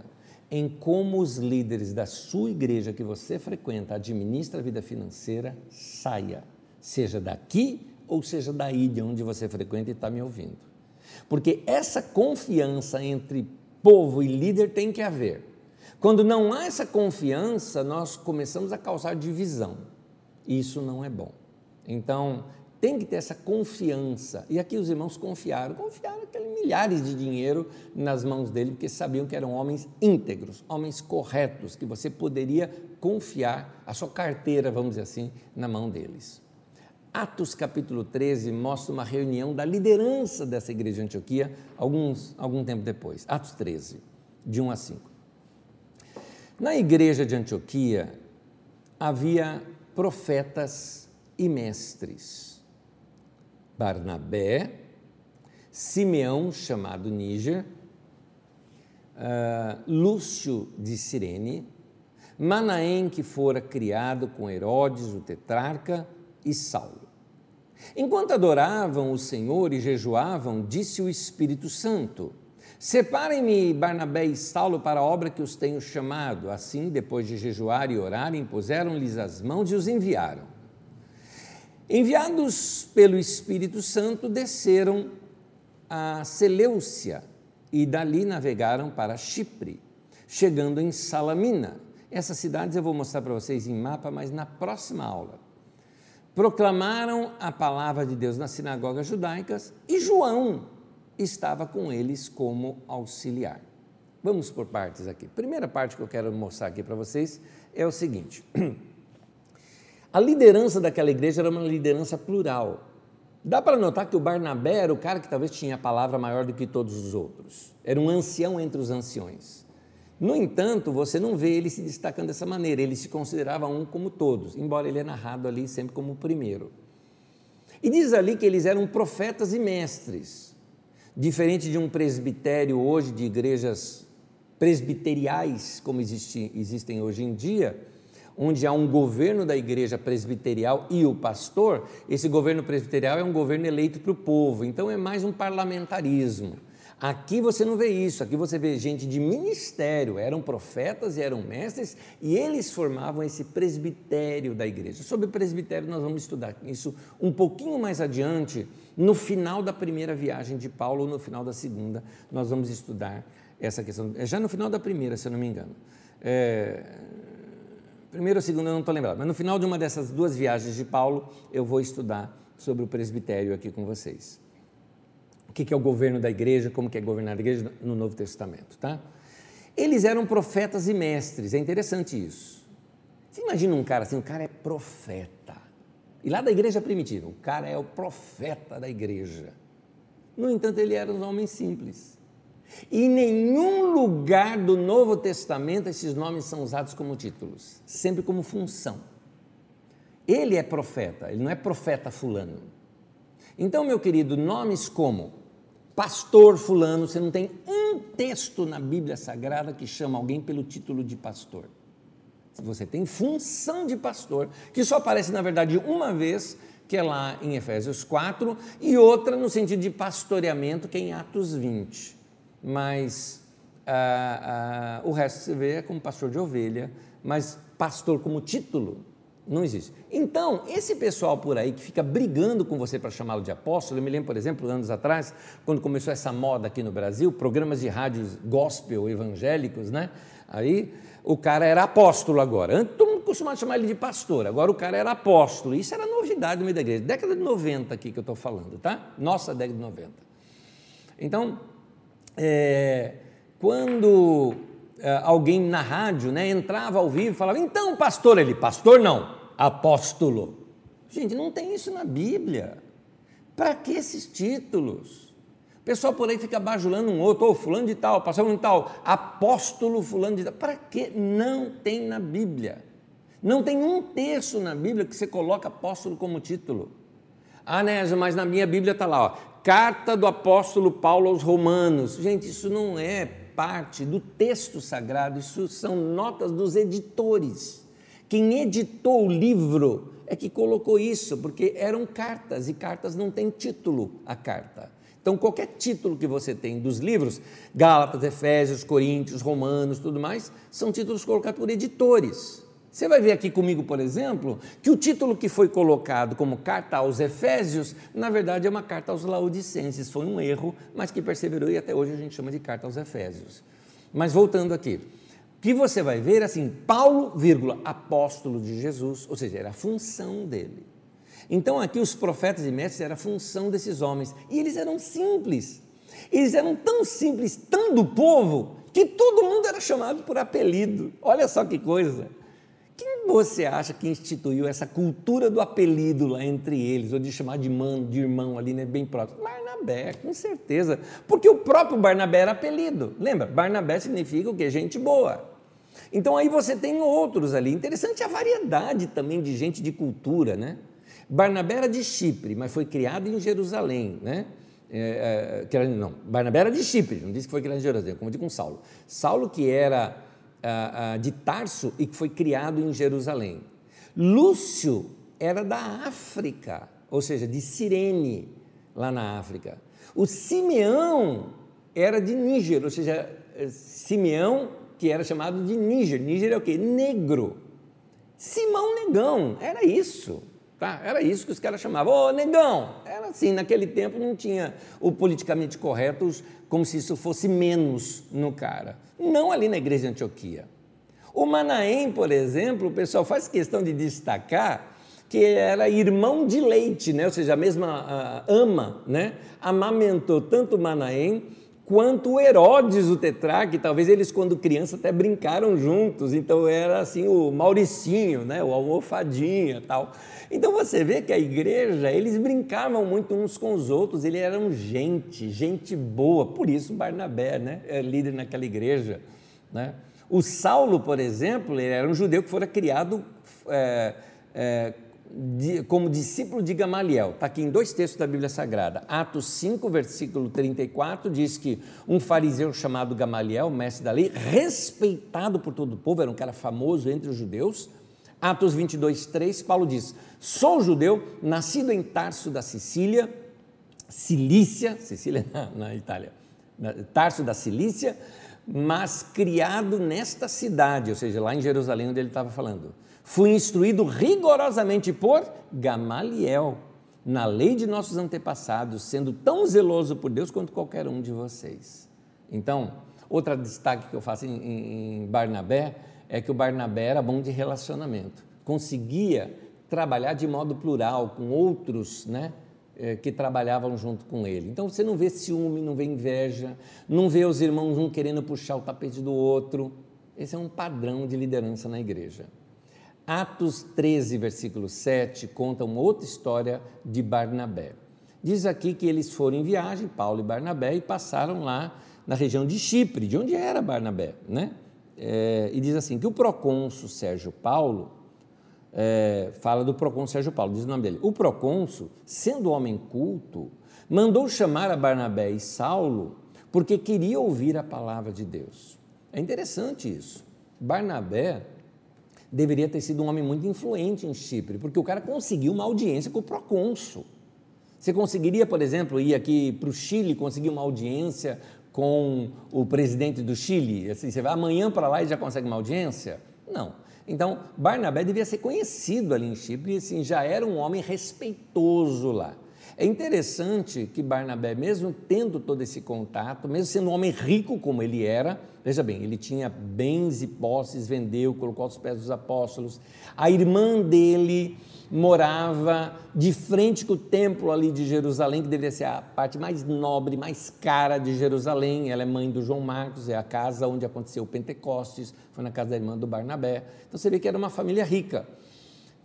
em como os líderes da sua igreja que você frequenta administra a vida financeira, saia, seja daqui ou seja daí de onde você frequenta e está me ouvindo. Porque essa confiança entre povo e líder tem que haver. Quando não há essa confiança, nós começamos a causar divisão. Isso não é bom. Então, tem que ter essa confiança. E aqui os irmãos confiaram, confiaram aqueles milhares de dinheiro nas mãos dele, porque sabiam que eram homens íntegros, homens corretos, que você poderia confiar a sua carteira, vamos dizer assim, na mão deles. Atos capítulo 13 mostra uma reunião da liderança dessa igreja de Antioquia alguns, algum tempo depois. Atos 13, de 1 a 5. Na igreja de Antioquia havia profetas e mestres. Barnabé, Simeão, chamado Níger, uh, Lúcio de Cirene, Manaém, que fora criado com Herodes, o tetrarca, e Saulo. Enquanto adoravam o Senhor e jejuavam, disse o Espírito Santo: Separem-me Barnabé e Saulo para a obra que os tenho chamado. Assim, depois de jejuar e orar, impuseram-lhes as mãos e os enviaram. Enviados pelo Espírito Santo, desceram a Seleucia e dali navegaram para Chipre, chegando em Salamina essas cidades eu vou mostrar para vocês em mapa, mas na próxima aula. Proclamaram a palavra de Deus nas sinagogas judaicas e João estava com eles como auxiliar. Vamos por partes aqui. Primeira parte que eu quero mostrar aqui para vocês é o seguinte: a liderança daquela igreja era uma liderança plural. Dá para notar que o Barnabé era o cara que talvez tinha a palavra maior do que todos os outros. Era um ancião entre os anciões. No entanto, você não vê ele se destacando dessa maneira, ele se considerava um como todos, embora ele é narrado ali sempre como o primeiro. E diz ali que eles eram profetas e mestres, diferente de um presbitério hoje, de igrejas presbiteriais, como existe, existem hoje em dia, onde há um governo da igreja presbiterial e o pastor, esse governo presbiterial é um governo eleito para o povo, então é mais um parlamentarismo. Aqui você não vê isso, aqui você vê gente de ministério, eram profetas e eram mestres, e eles formavam esse presbitério da igreja. Sobre o presbitério, nós vamos estudar isso um pouquinho mais adiante, no final da primeira viagem de Paulo, ou no final da segunda, nós vamos estudar essa questão. É já no final da primeira, se eu não me engano. É, primeira ou segunda, eu não estou lembrado, mas no final de uma dessas duas viagens de Paulo, eu vou estudar sobre o presbitério aqui com vocês o que é o governo da igreja, como que é governar a igreja no Novo Testamento, tá? Eles eram profetas e mestres, é interessante isso. Você imagina um cara assim, o cara é profeta. E lá da igreja primitiva, o cara é o profeta da igreja. No entanto, ele era um homem simples. E em nenhum lugar do Novo Testamento esses nomes são usados como títulos, sempre como função. Ele é profeta, ele não é profeta fulano. Então, meu querido, nomes como pastor fulano, você não tem um texto na Bíblia Sagrada que chama alguém pelo título de pastor. Você tem função de pastor, que só aparece, na verdade, uma vez, que é lá em Efésios 4, e outra no sentido de pastoreamento, que é em Atos 20. Mas ah, ah, o resto você vê é como pastor de ovelha, mas pastor como título não existe. Então, esse pessoal por aí que fica brigando com você para chamá-lo de apóstolo, eu me lembro, por exemplo, anos atrás, quando começou essa moda aqui no Brasil, programas de rádios gospel evangélicos, né? Aí o cara era apóstolo agora. Antes todo mundo costumava chamar ele de pastor, agora o cara era apóstolo. Isso era novidade no meio da igreja. Década de 90 aqui que eu estou falando, tá? Nossa década de 90. Então, é, quando é, alguém na rádio né, entrava ao vivo e falava, então, pastor, ele, pastor não, apóstolo. Gente, não tem isso na Bíblia. Para que esses títulos? O pessoal por aí fica bajulando um outro, ou oh, fulano de tal, pastor de tal, apóstolo fulano de tal. Para que? Não tem na Bíblia. Não tem um texto na Bíblia que você coloca apóstolo como título. Ah, né, mas na minha Bíblia está lá, ó, carta do apóstolo Paulo aos Romanos. Gente, isso não é parte do texto sagrado, isso são notas dos editores. Quem editou o livro é que colocou isso, porque eram cartas e cartas não têm título a carta. Então, qualquer título que você tem dos livros, Gálatas, Efésios, Coríntios, Romanos, tudo mais, são títulos colocados por editores. Você vai ver aqui comigo, por exemplo, que o título que foi colocado como carta aos Efésios, na verdade é uma carta aos Laodicenses. Foi um erro, mas que perseverou e até hoje a gente chama de carta aos Efésios. Mas voltando aqui, que você vai ver assim, Paulo, vírgula, apóstolo de Jesus, ou seja, era a função dele. Então aqui os profetas e mestres era a função desses homens, e eles eram simples. Eles eram tão simples, tão do povo, que todo mundo era chamado por apelido. Olha só que coisa. Quem você acha que instituiu essa cultura do apelido lá entre eles, ou de chamar de mano, de irmão ali, né, bem próximo? Barnabé, com certeza. Porque o próprio Barnabé era apelido. Lembra? Barnabé significa o quê? Gente boa. Então aí você tem outros ali. Interessante a variedade também de gente de cultura, né? Barnabé era de Chipre, mas foi criado em Jerusalém, né? É, é, não, Barnabé era de Chipre, não disse que foi criado em Jerusalém, como com Saulo. Saulo que era ah, ah, de Tarso e que foi criado em Jerusalém. Lúcio era da África, ou seja, de Cirene, lá na África. O Simeão era de Níger, ou seja, Simeão que era chamado de Níger. Níger é o quê? Negro. Simão Negão, era isso. Tá? Era isso que os caras chamavam. Ô, negão! Era assim, naquele tempo não tinha o politicamente correto como se isso fosse menos no cara. Não ali na igreja de Antioquia. O Manaém, por exemplo, o pessoal faz questão de destacar que era irmão de leite, né? ou seja, a mesma ama, né? amamentou tanto Manaém quanto Herodes, o tetrarca, talvez eles, quando criança, até brincaram juntos, então era assim o Mauricinho, né, o almofadinha tal. Então você vê que a igreja, eles brincavam muito uns com os outros, eles eram gente, gente boa, por isso Barnabé, né, é líder naquela igreja, né. O Saulo, por exemplo, ele era um judeu que fora criado é, é, como discípulo de Gamaliel. Está aqui em dois textos da Bíblia Sagrada. Atos 5, versículo 34, diz que um fariseu chamado Gamaliel, mestre da lei, respeitado por todo o povo, era um cara famoso entre os judeus. Atos 22, 3, Paulo diz: Sou judeu, nascido em Tarso da Sicília, Cilícia, Sicília na, na Itália, Tarso da Cilícia, mas criado nesta cidade, ou seja, lá em Jerusalém, onde ele estava falando Fui instruído rigorosamente por Gamaliel, na lei de nossos antepassados, sendo tão zeloso por Deus quanto qualquer um de vocês. Então, outro destaque que eu faço em, em Barnabé é que o Barnabé era bom de relacionamento, conseguia trabalhar de modo plural com outros, né? Eh, que trabalhavam junto com ele. Então você não vê ciúme, não vê inveja, não vê os irmãos um querendo puxar o tapete do outro. Esse é um padrão de liderança na igreja. Atos 13, versículo 7, conta uma outra história de Barnabé. Diz aqui que eles foram em viagem, Paulo e Barnabé, e passaram lá na região de Chipre, de onde era Barnabé, né? É, e diz assim que o procônsul Sérgio Paulo, é, fala do procônsul Sérgio Paulo, diz o nome dele. O procônsul, sendo homem culto, mandou chamar a Barnabé e Saulo porque queria ouvir a palavra de Deus. É interessante isso. Barnabé deveria ter sido um homem muito influente em Chipre, porque o cara conseguiu uma audiência com o procônsul. Você conseguiria, por exemplo, ir aqui para o Chile, conseguir uma audiência com o presidente do Chile? Assim, você vai amanhã para lá e já consegue uma audiência? Não. Então, Barnabé devia ser conhecido ali em Chipre, assim, já era um homem respeitoso lá. É interessante que Barnabé, mesmo tendo todo esse contato, mesmo sendo um homem rico como ele era, veja bem, ele tinha bens e posses, vendeu, colocou aos pés dos apóstolos. A irmã dele morava de frente com o templo ali de Jerusalém, que deveria ser a parte mais nobre, mais cara de Jerusalém. Ela é mãe do João Marcos, é a casa onde aconteceu o Pentecostes, foi na casa da irmã do Barnabé. Então você vê que era uma família rica.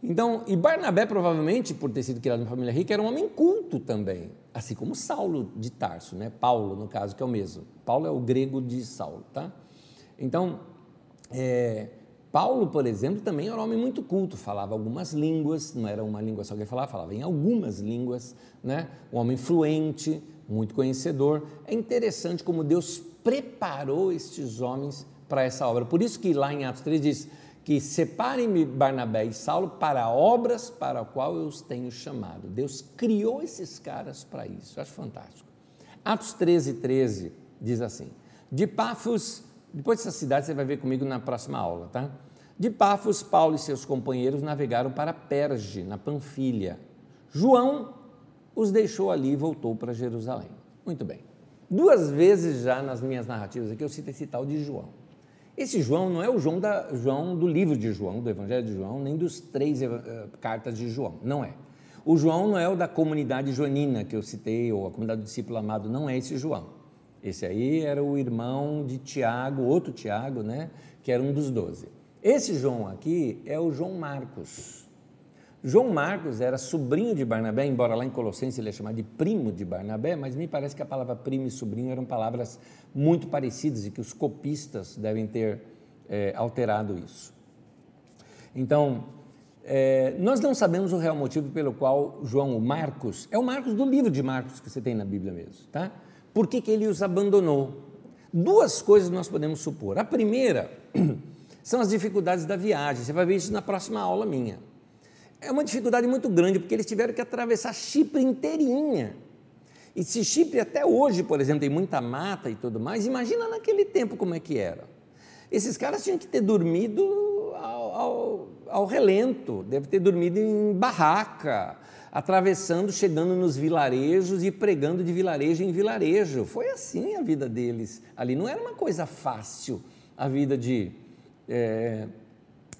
Então, e Barnabé, provavelmente, por ter sido criado em uma família rica, era um homem culto também, assim como Saulo de Tarso, né? Paulo, no caso, que é o mesmo. Paulo é o grego de Saulo, tá? Então, é, Paulo, por exemplo, também era um homem muito culto, falava algumas línguas, não era uma língua só que ele falava, falava em algumas línguas, né? Um homem fluente, muito conhecedor. É interessante como Deus preparou estes homens para essa obra. Por isso que lá em Atos 3 diz que separem-me Barnabé e Saulo para obras para a qual eu os tenho chamado. Deus criou esses caras para isso. Eu acho fantástico. Atos 13, 13 diz assim: De Pafos, depois dessa cidade você vai ver comigo na próxima aula, tá? De Pafos, Paulo e seus companheiros navegaram para Perge, na Panfilha. João os deixou ali e voltou para Jerusalém. Muito bem. Duas vezes já nas minhas narrativas aqui eu cito esse tal de João. Esse João não é o João, da, João do livro de João, do Evangelho de João, nem dos três uh, cartas de João, não é. O João não é o da comunidade joanina que eu citei, ou a comunidade do discípulo amado, não é esse João. Esse aí era o irmão de Tiago, outro Tiago, né, que era um dos doze. Esse João aqui é o João Marcos. João Marcos era sobrinho de Barnabé, embora lá em Colossenses ele é chamado de primo de Barnabé, mas me parece que a palavra primo e sobrinho eram palavras muito parecidas e que os copistas devem ter é, alterado isso. Então, é, nós não sabemos o real motivo pelo qual João, o Marcos, é o Marcos do livro de Marcos que você tem na Bíblia mesmo, tá? Por que, que ele os abandonou? Duas coisas nós podemos supor. A primeira são as dificuldades da viagem. Você vai ver isso na próxima aula minha é uma dificuldade muito grande, porque eles tiveram que atravessar Chipre inteirinha. E se Chipre até hoje, por exemplo, tem muita mata e tudo mais, imagina naquele tempo como é que era. Esses caras tinham que ter dormido ao, ao, ao relento, deve ter dormido em barraca, atravessando, chegando nos vilarejos e pregando de vilarejo em vilarejo. Foi assim a vida deles ali. Não era uma coisa fácil a vida de é,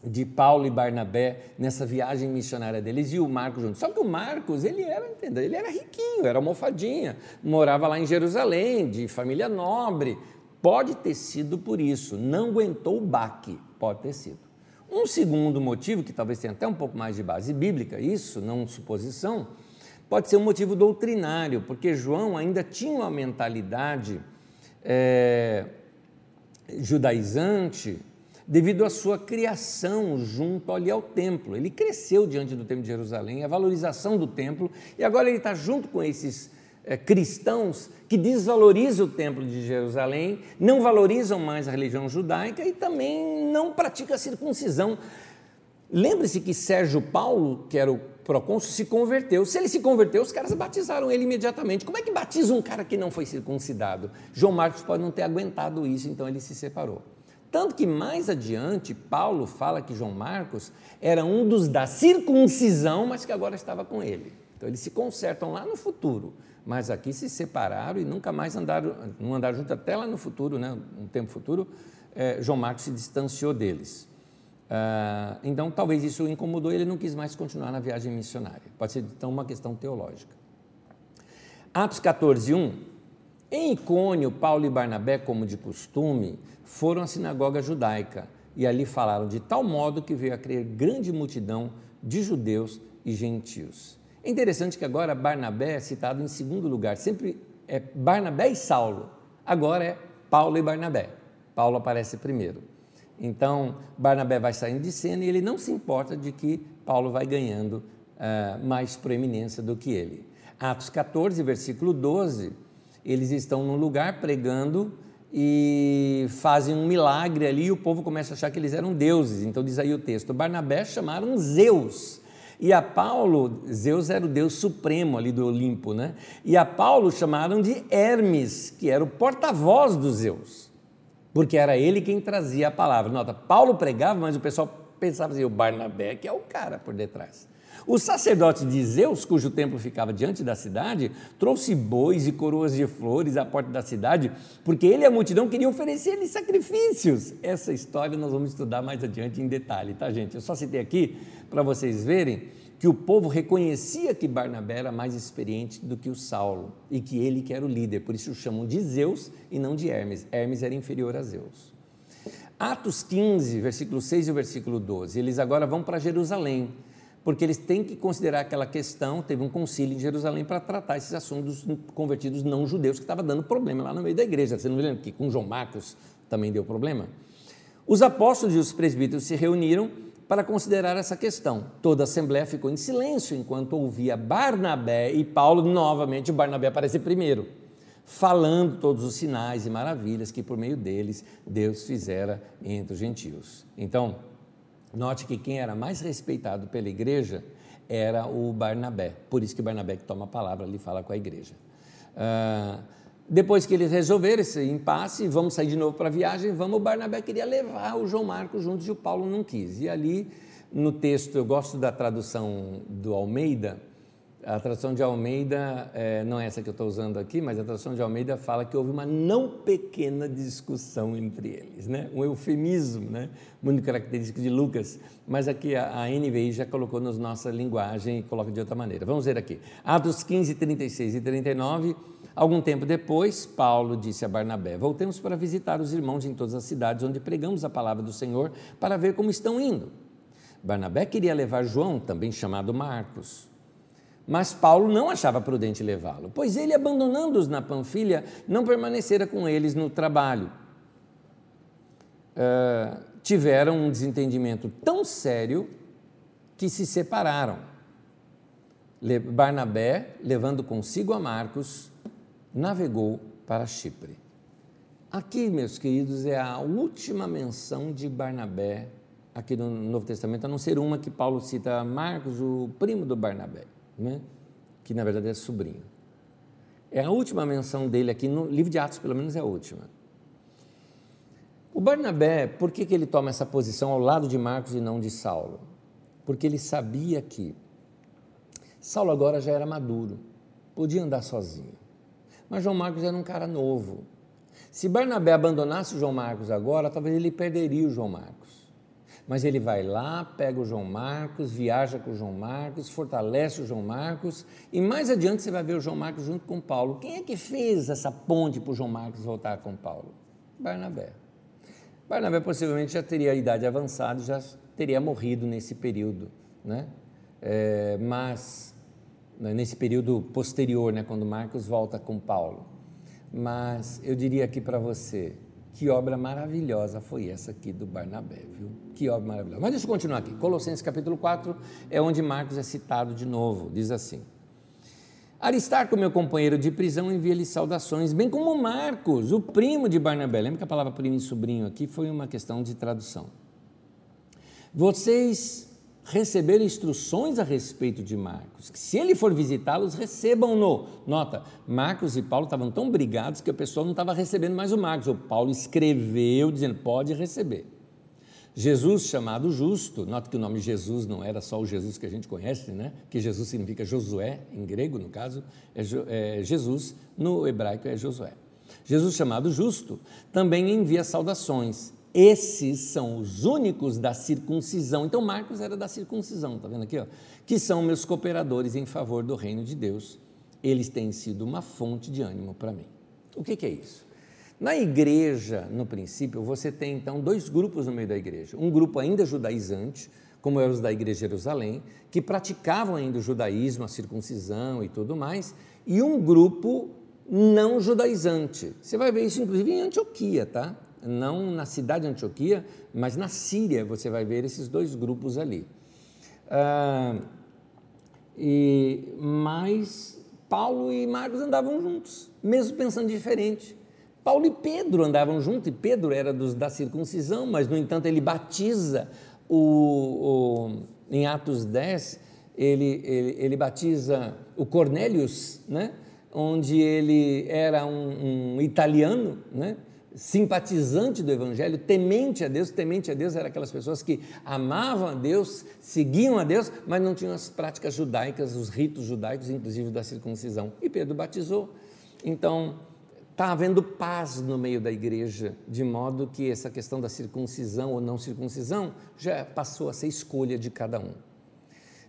de Paulo e Barnabé nessa viagem missionária deles e o Marcos junto. Só que o Marcos, ele era, entendeu? Ele era riquinho, era almofadinha, morava lá em Jerusalém, de família nobre. Pode ter sido por isso, não aguentou o baque, pode ter sido. Um segundo motivo, que talvez tenha até um pouco mais de base bíblica, isso, não suposição, pode ser um motivo doutrinário, porque João ainda tinha uma mentalidade é, judaizante, devido à sua criação junto ali ao templo. Ele cresceu diante do templo de Jerusalém, a valorização do templo, e agora ele está junto com esses é, cristãos que desvalorizam o templo de Jerusalém, não valorizam mais a religião judaica e também não praticam a circuncisão. Lembre-se que Sérgio Paulo, que era o procônsul, se converteu. Se ele se converteu, os caras batizaram ele imediatamente. Como é que batiza um cara que não foi circuncidado? João Marcos pode não ter aguentado isso, então ele se separou. Tanto que mais adiante, Paulo fala que João Marcos era um dos da circuncisão, mas que agora estava com ele. Então eles se consertam lá no futuro, mas aqui se separaram e nunca mais andaram, não andaram juntos até lá no futuro, né? um tempo futuro, é, João Marcos se distanciou deles. Ah, então talvez isso o incomodou e ele não quis mais continuar na viagem missionária. Pode ser então uma questão teológica. Atos 14, 1 em Icônio, Paulo e Barnabé, como de costume, foram à sinagoga judaica e ali falaram de tal modo que veio a crer grande multidão de judeus e gentios. É interessante que agora Barnabé é citado em segundo lugar, sempre é Barnabé e Saulo, agora é Paulo e Barnabé. Paulo aparece primeiro. Então, Barnabé vai saindo de cena e ele não se importa de que Paulo vai ganhando uh, mais proeminência do que ele. Atos 14, versículo 12, eles estão num lugar pregando e fazem um milagre ali e o povo começa a achar que eles eram deuses. Então diz aí o texto: Barnabé chamaram Zeus. E a Paulo, Zeus era o deus supremo ali do Olimpo, né? E a Paulo chamaram de Hermes, que era o porta-voz dos Zeus, porque era ele quem trazia a palavra. Nota, Paulo pregava, mas o pessoal pensava assim: o Barnabé que é o cara por detrás. O sacerdote de Zeus, cujo templo ficava diante da cidade, trouxe bois e coroas de flores à porta da cidade, porque ele e a multidão queriam oferecer-lhe sacrifícios. Essa história nós vamos estudar mais adiante em detalhe, tá, gente? Eu só citei aqui para vocês verem que o povo reconhecia que Barnabé era mais experiente do que o Saulo e que ele que era o líder, por isso o chamam de Zeus e não de Hermes. Hermes era inferior a Zeus. Atos 15, versículo 6 e versículo 12. Eles agora vão para Jerusalém porque eles têm que considerar aquela questão. Teve um concílio em Jerusalém para tratar esses assuntos dos convertidos não judeus, que estava dando problema lá no meio da igreja. Você não lembra que com João Marcos também deu problema? Os apóstolos e os presbíteros se reuniram para considerar essa questão. Toda a assembleia ficou em silêncio enquanto ouvia Barnabé e Paulo, novamente, Barnabé aparece primeiro, falando todos os sinais e maravilhas que por meio deles Deus fizera entre os gentios. Então, Note que quem era mais respeitado pela igreja era o Barnabé. Por isso que Barnabé que toma a palavra ali fala com a igreja. Ah, depois que eles resolveram esse impasse, vamos sair de novo para a viagem, vamos, o Barnabé queria levar o João Marcos juntos e o Paulo não quis. E ali, no texto, eu gosto da tradução do Almeida, a tradução de Almeida, é, não é essa que eu estou usando aqui, mas a tradução de Almeida fala que houve uma não pequena discussão entre eles, né? um eufemismo, né? muito característico de Lucas, mas aqui a, a NVI já colocou na nossa linguagem e coloca de outra maneira. Vamos ver aqui. Atos 15, 36 e 39. Algum tempo depois, Paulo disse a Barnabé: Voltemos para visitar os irmãos em todas as cidades onde pregamos a palavra do Senhor para ver como estão indo. Barnabé queria levar João, também chamado Marcos. Mas Paulo não achava prudente levá-lo, pois ele, abandonando-os na Panfilha, não permanecera com eles no trabalho. Uh, tiveram um desentendimento tão sério que se separaram. Barnabé, levando consigo a Marcos, navegou para Chipre. Aqui, meus queridos, é a última menção de Barnabé aqui no Novo Testamento, a não ser uma que Paulo cita Marcos, o primo do Barnabé, né? que na verdade é sobrinho. É a última menção dele aqui no livro de Atos, pelo menos é a última. O Barnabé, por que, que ele toma essa posição ao lado de Marcos e não de Saulo? Porque ele sabia que Saulo agora já era maduro, podia andar sozinho. Mas João Marcos era um cara novo. Se Barnabé abandonasse o João Marcos agora, talvez ele perderia o João Marcos. Mas ele vai lá, pega o João Marcos, viaja com o João Marcos, fortalece o João Marcos e mais adiante você vai ver o João Marcos junto com Paulo. Quem é que fez essa ponte para o João Marcos voltar com Paulo? Barnabé. Barnabé possivelmente já teria a idade avançada, já teria morrido nesse período, né? É, mas né, nesse período posterior, né, quando Marcos volta com Paulo. Mas eu diria aqui para você, que obra maravilhosa foi essa aqui do Barnabé, viu? Que obra maravilhosa. Mas deixa eu continuar aqui. Colossenses capítulo 4 é onde Marcos é citado de novo. Diz assim: Aristarco, meu companheiro de prisão, envia-lhe saudações, bem como Marcos, o primo de Barnabé. Lembra que a palavra primo e sobrinho aqui foi uma questão de tradução. Vocês receber instruções a respeito de Marcos. Que se ele for visitá-los, recebam-no. Nota, Marcos e Paulo estavam tão brigados que o pessoal não estava recebendo mais o Marcos. O Paulo escreveu dizendo: pode receber. Jesus, chamado justo, nota que o nome Jesus não era só o Jesus que a gente conhece, né? que Jesus significa Josué, em grego, no caso, é, é Jesus, no hebraico é Josué. Jesus, chamado justo, também envia saudações esses são os únicos da circuncisão. Então, Marcos era da circuncisão, está vendo aqui? Ó? Que são meus cooperadores em favor do reino de Deus. Eles têm sido uma fonte de ânimo para mim. O que, que é isso? Na igreja, no princípio, você tem então dois grupos no meio da igreja. Um grupo ainda judaizante, como eram os da igreja de Jerusalém, que praticavam ainda o judaísmo, a circuncisão e tudo mais, e um grupo não judaizante. Você vai ver isso inclusive em Antioquia, tá? Não na cidade de Antioquia, mas na Síria você vai ver esses dois grupos ali. Ah, e, mas Paulo e Marcos andavam juntos, mesmo pensando diferente. Paulo e Pedro andavam juntos, e Pedro era dos, da circuncisão, mas, no entanto, ele batiza o, o em Atos 10, ele, ele, ele, batiza o Cornélios, né? onde ele era um, um italiano, né? Simpatizante do Evangelho, temente a Deus. Temente a Deus eram aquelas pessoas que amavam a Deus, seguiam a Deus, mas não tinham as práticas judaicas, os ritos judaicos, inclusive da circuncisão. E Pedro batizou. Então, está havendo paz no meio da igreja, de modo que essa questão da circuncisão ou não circuncisão já passou a ser escolha de cada um.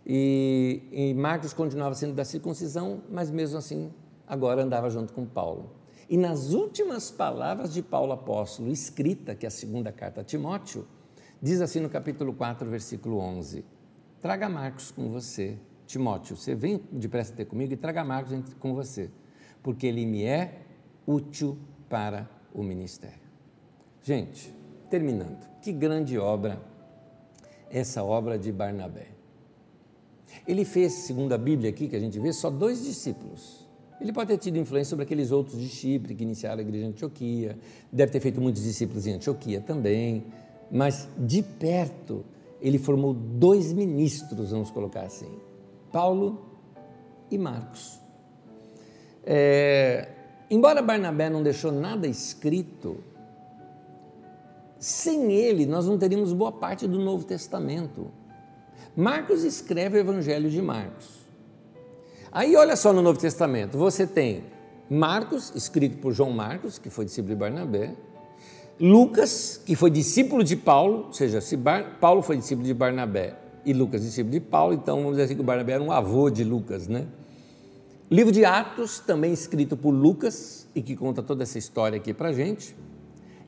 E, e Marcos continuava sendo da circuncisão, mas mesmo assim agora andava junto com Paulo. E nas últimas palavras de Paulo apóstolo, escrita, que é a segunda carta a Timóteo, diz assim no capítulo 4, versículo 11: Traga Marcos com você, Timóteo, você vem depressa ter comigo e traga Marcos com você, porque ele me é útil para o ministério. Gente, terminando, que grande obra essa obra de Barnabé. Ele fez, segundo a Bíblia aqui que a gente vê, só dois discípulos. Ele pode ter tido influência sobre aqueles outros de Chipre que iniciaram a igreja em Antioquia, deve ter feito muitos discípulos em Antioquia também, mas de perto ele formou dois ministros, vamos colocar assim, Paulo e Marcos. É, embora Barnabé não deixou nada escrito, sem ele nós não teríamos boa parte do Novo Testamento. Marcos escreve o Evangelho de Marcos. Aí olha só no Novo Testamento, você tem Marcos, escrito por João Marcos, que foi discípulo de Barnabé, Lucas, que foi discípulo de Paulo, ou seja, se Bar, Paulo foi discípulo de Barnabé e Lucas discípulo de Paulo, então vamos dizer assim que o Barnabé era um avô de Lucas, né? Livro de Atos, também escrito por Lucas e que conta toda essa história aqui para gente.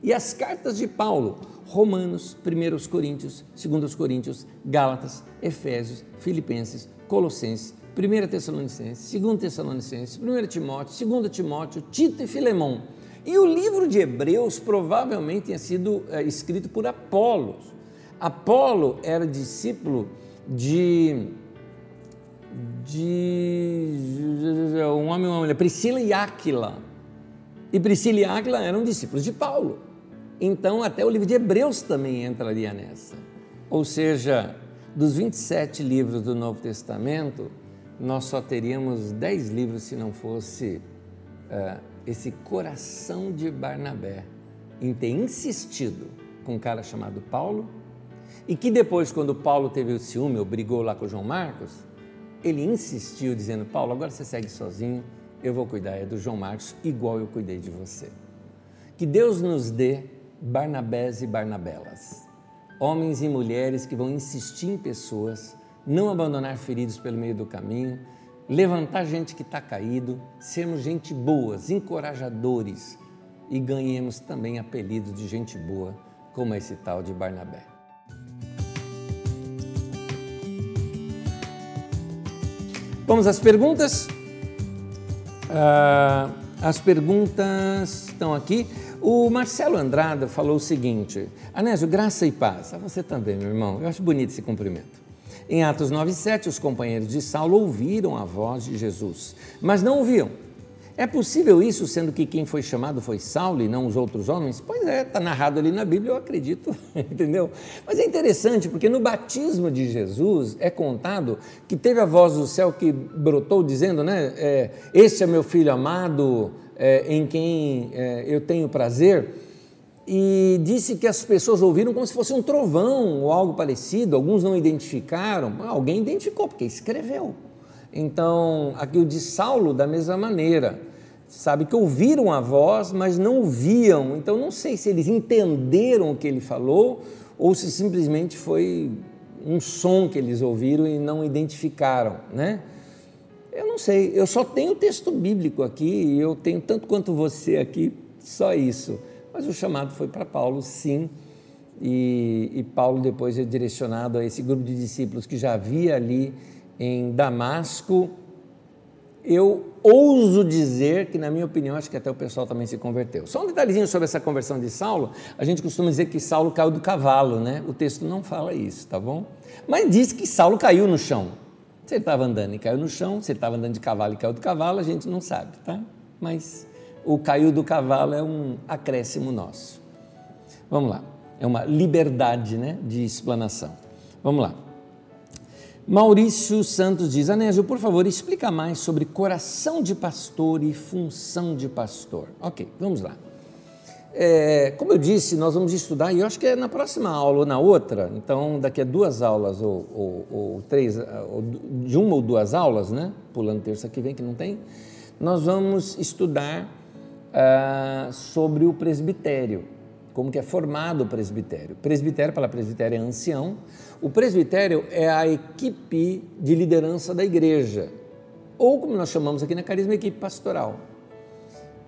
E as cartas de Paulo, Romanos, 1 Coríntios, 2 Coríntios, Gálatas, Efésios, Filipenses, Colossenses, 1 Tessalonicenses, 2 Tessalonicenses, 1 Timóteo, 2 Timóteo, Tito e Filemão. E o livro de Hebreus provavelmente tenha sido é, escrito por Apolos. Apolo era discípulo de, de um homem e uma mulher, Priscila e Áquila. E Priscila e Áquila eram discípulos de Paulo. Então, até o livro de Hebreus também entraria nessa. Ou seja, dos 27 livros do Novo Testamento, nós só teríamos 10 livros se não fosse uh, esse coração de Barnabé em ter insistido com um cara chamado Paulo e que depois, quando Paulo teve o ciúme ou brigou lá com João Marcos, ele insistiu dizendo: Paulo, agora você segue sozinho, eu vou cuidar é do João Marcos igual eu cuidei de você. Que Deus nos dê Barnabés e Barnabelas, homens e mulheres que vão insistir em pessoas, não abandonar feridos pelo meio do caminho, levantar gente que está caído, sermos gente boas, encorajadores e ganhemos também apelidos de gente boa, como esse tal de Barnabé. Vamos às perguntas? Uh, as perguntas estão aqui. O Marcelo Andrada falou o seguinte: Anésio, graça e paz. A você também, meu irmão. Eu acho bonito esse cumprimento. Em Atos 9,7, os companheiros de Saulo ouviram a voz de Jesus, mas não ouviam. É possível isso, sendo que quem foi chamado foi Saulo e não os outros homens? Pois é, está narrado ali na Bíblia, eu acredito, entendeu? Mas é interessante porque no batismo de Jesus é contado que teve a voz do céu que brotou dizendo, né? É, este é meu filho amado, é, em quem é, eu tenho prazer, e disse que as pessoas ouviram como se fosse um trovão ou algo parecido, alguns não identificaram, alguém identificou, porque escreveu. Então, aqui o de Saulo, da mesma maneira, sabe que ouviram a voz, mas não ouviam, então não sei se eles entenderam o que ele falou ou se simplesmente foi um som que eles ouviram e não identificaram, né? Eu não sei, eu só tenho o texto bíblico aqui e eu tenho tanto quanto você aqui, só isso. Mas o chamado foi para Paulo, sim, e, e, Paulo depois é direcionado a esse grupo de discípulos que já havia ali em Damasco. Eu ouso dizer que, na minha opinião, acho que até o pessoal também se converteu. Só um detalhezinho sobre essa conversão de Saulo. A gente costuma dizer que Saulo caiu do cavalo, né? O texto não fala isso, tá bom? Mas diz que Saulo caiu no chão. Se ele estava andando e caiu no chão, se ele estava andando de cavalo e caiu do cavalo, a gente não sabe, tá? Mas o caiu do cavalo é um acréscimo nosso. Vamos lá, é uma liberdade né, de explanação. Vamos lá. Maurício Santos diz: Anésio, por favor, explica mais sobre coração de pastor e função de pastor. Ok, vamos lá. É, como eu disse, nós vamos estudar, e eu acho que é na próxima aula ou na outra, então daqui a duas aulas ou, ou, ou três, ou, de uma ou duas aulas, né? Pulando terça que vem, que não tem, nós vamos estudar ah, sobre o presbitério, como que é formado o presbitério. Presbitério, para presbitério é ancião. O presbitério é a equipe de liderança da igreja, ou como nós chamamos aqui na Carisma, equipe pastoral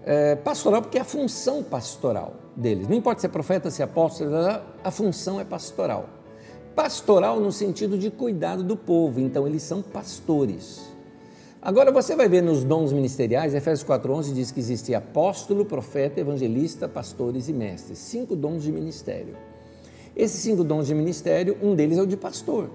é, pastoral porque é a função pastoral deles. Não importa se é profeta, se é apóstolo, a função é pastoral. Pastoral no sentido de cuidado do povo, então eles são pastores. Agora você vai ver nos dons ministeriais, Efésios 4:11 diz que existe apóstolo, profeta, evangelista, pastores e mestres. Cinco dons de ministério. Esses cinco dons de ministério, um deles é o de pastor.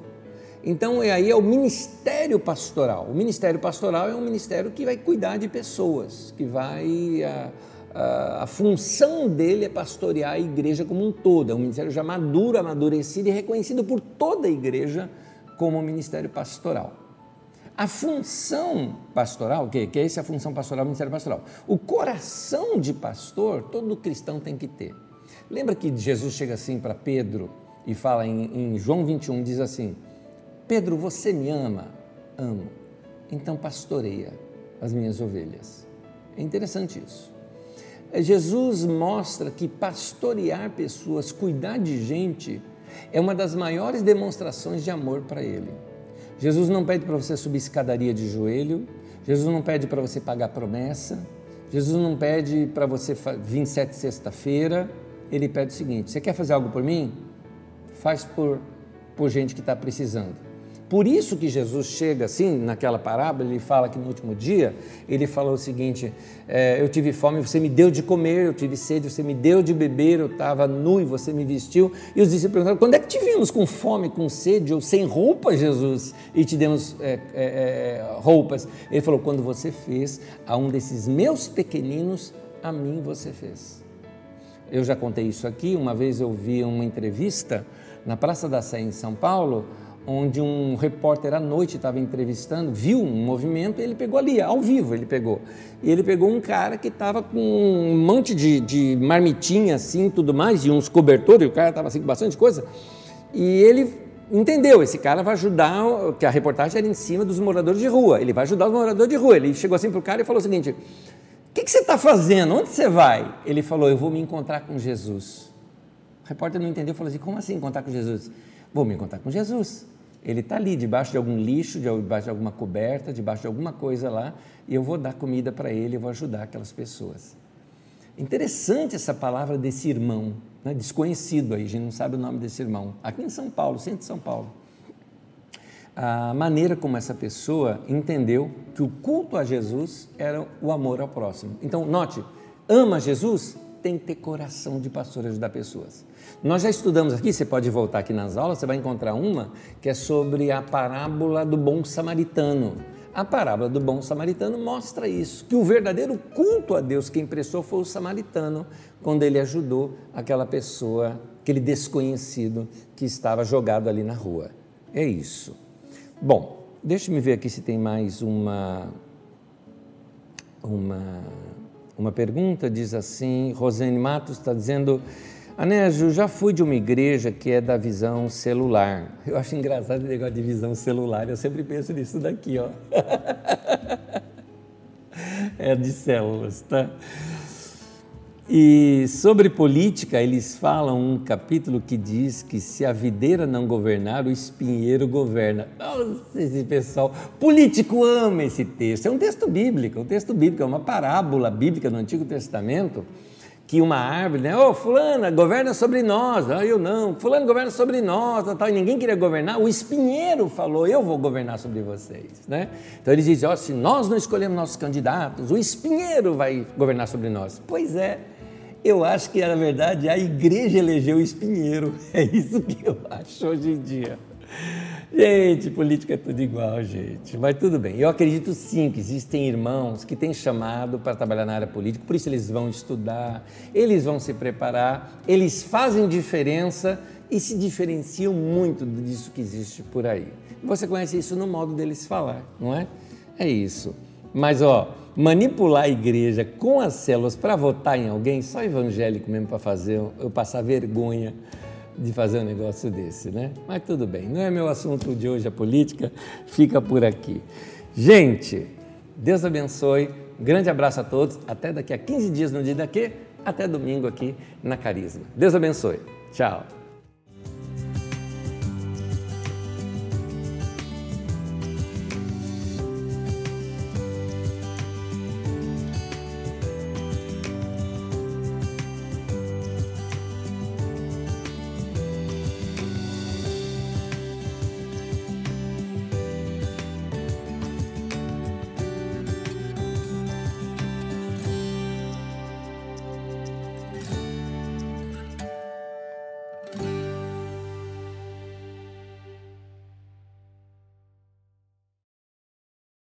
Então, é aí é o ministério pastoral. O ministério pastoral é um ministério que vai cuidar de pessoas, que vai. A, a, a função dele é pastorear a igreja como um todo. É um ministério já maduro, amadurecido e reconhecido por toda a igreja como ministério pastoral. A função pastoral, que, que é essa a função pastoral, o ministério pastoral. O coração de pastor, todo cristão tem que ter. Lembra que Jesus chega assim para Pedro e fala em, em João 21, diz assim: Pedro, você me ama? Amo. Então pastoreia as minhas ovelhas. É interessante isso. É, Jesus mostra que pastorear pessoas, cuidar de gente, é uma das maiores demonstrações de amor para Ele. Jesus não pede para você subir escadaria de joelho, Jesus não pede para você pagar promessa, Jesus não pede para você vir sete sexta-feira, ele pede o seguinte: você quer fazer algo por mim? Faz por, por gente que está precisando. Por isso que Jesus chega assim, naquela parábola, ele fala que no último dia, ele falou o seguinte: é, Eu tive fome, você me deu de comer, eu tive sede, você me deu de beber, eu estava nu e você me vestiu. E os discípulos perguntaram: Quando é que te vimos com fome, com sede ou sem roupa, Jesus, e te demos é, é, é roupas? Ele falou: Quando você fez a um desses meus pequeninos, a mim você fez. Eu já contei isso aqui, uma vez eu vi uma entrevista na Praça da Sé, em São Paulo onde um repórter à noite estava entrevistando, viu um movimento, ele pegou ali, ao vivo ele pegou. E ele pegou um cara que estava com um monte de, de marmitinha assim, tudo mais, e uns cobertores, o cara estava assim com bastante coisa, e ele entendeu, esse cara vai ajudar, que a reportagem era em cima dos moradores de rua, ele vai ajudar os moradores de rua. Ele chegou assim para o cara e falou o seguinte, o que, que você está fazendo? Onde você vai? Ele falou, eu vou me encontrar com Jesus. O repórter não entendeu, falou assim, como assim encontrar com Jesus? Vou me encontrar com Jesus. Ele está ali, debaixo de algum lixo, debaixo de alguma coberta, debaixo de alguma coisa lá, e eu vou dar comida para ele, eu vou ajudar aquelas pessoas. Interessante essa palavra desse irmão, né? desconhecido aí, a gente não sabe o nome desse irmão, aqui em São Paulo, centro de São Paulo. A maneira como essa pessoa entendeu que o culto a Jesus era o amor ao próximo. Então, note, ama Jesus, tem que ter coração de pastor ajudar pessoas. Nós já estudamos aqui, você pode voltar aqui nas aulas, você vai encontrar uma que é sobre a parábola do bom samaritano. A parábola do bom samaritano mostra isso, que o verdadeiro culto a Deus que impressou foi o samaritano, quando ele ajudou aquela pessoa, aquele desconhecido que estava jogado ali na rua. É isso. Bom, deixa me ver aqui se tem mais uma uma uma pergunta, diz assim, Rosane Matos está dizendo Anésio, já fui de uma igreja que é da visão celular. Eu acho engraçado o negócio de visão celular, eu sempre penso nisso daqui, ó. é de células, tá? E sobre política, eles falam um capítulo que diz que se a videira não governar, o espinheiro governa. Nossa, esse pessoal, político ama esse texto. É um texto bíblico, um texto bíblico, é uma parábola bíblica do Antigo Testamento que uma árvore, né? Ô, oh, fulana, governa sobre nós. Ah, eu não. Fulano governa sobre nós, tal, e ninguém queria governar. O espinheiro falou, eu vou governar sobre vocês, né? Então ele diz, ó, oh, se nós não escolhemos nossos candidatos, o espinheiro vai governar sobre nós. Pois é, eu acho que, na verdade, a igreja elegeu o espinheiro. É isso que eu acho hoje em dia. Gente, política é tudo igual, gente. Mas tudo bem. Eu acredito sim que existem irmãos que têm chamado para trabalhar na área política, por isso eles vão estudar, eles vão se preparar, eles fazem diferença e se diferenciam muito disso que existe por aí. Você conhece isso no modo deles falar, não é? É isso. Mas, ó, manipular a igreja com as células para votar em alguém, só evangélico mesmo para fazer eu passar vergonha de fazer um negócio desse, né? Mas tudo bem, não é meu assunto de hoje a política, fica por aqui. Gente, Deus abençoe, grande abraço a todos, até daqui a 15 dias no dia daqui, até domingo aqui na Carisma. Deus abençoe, tchau.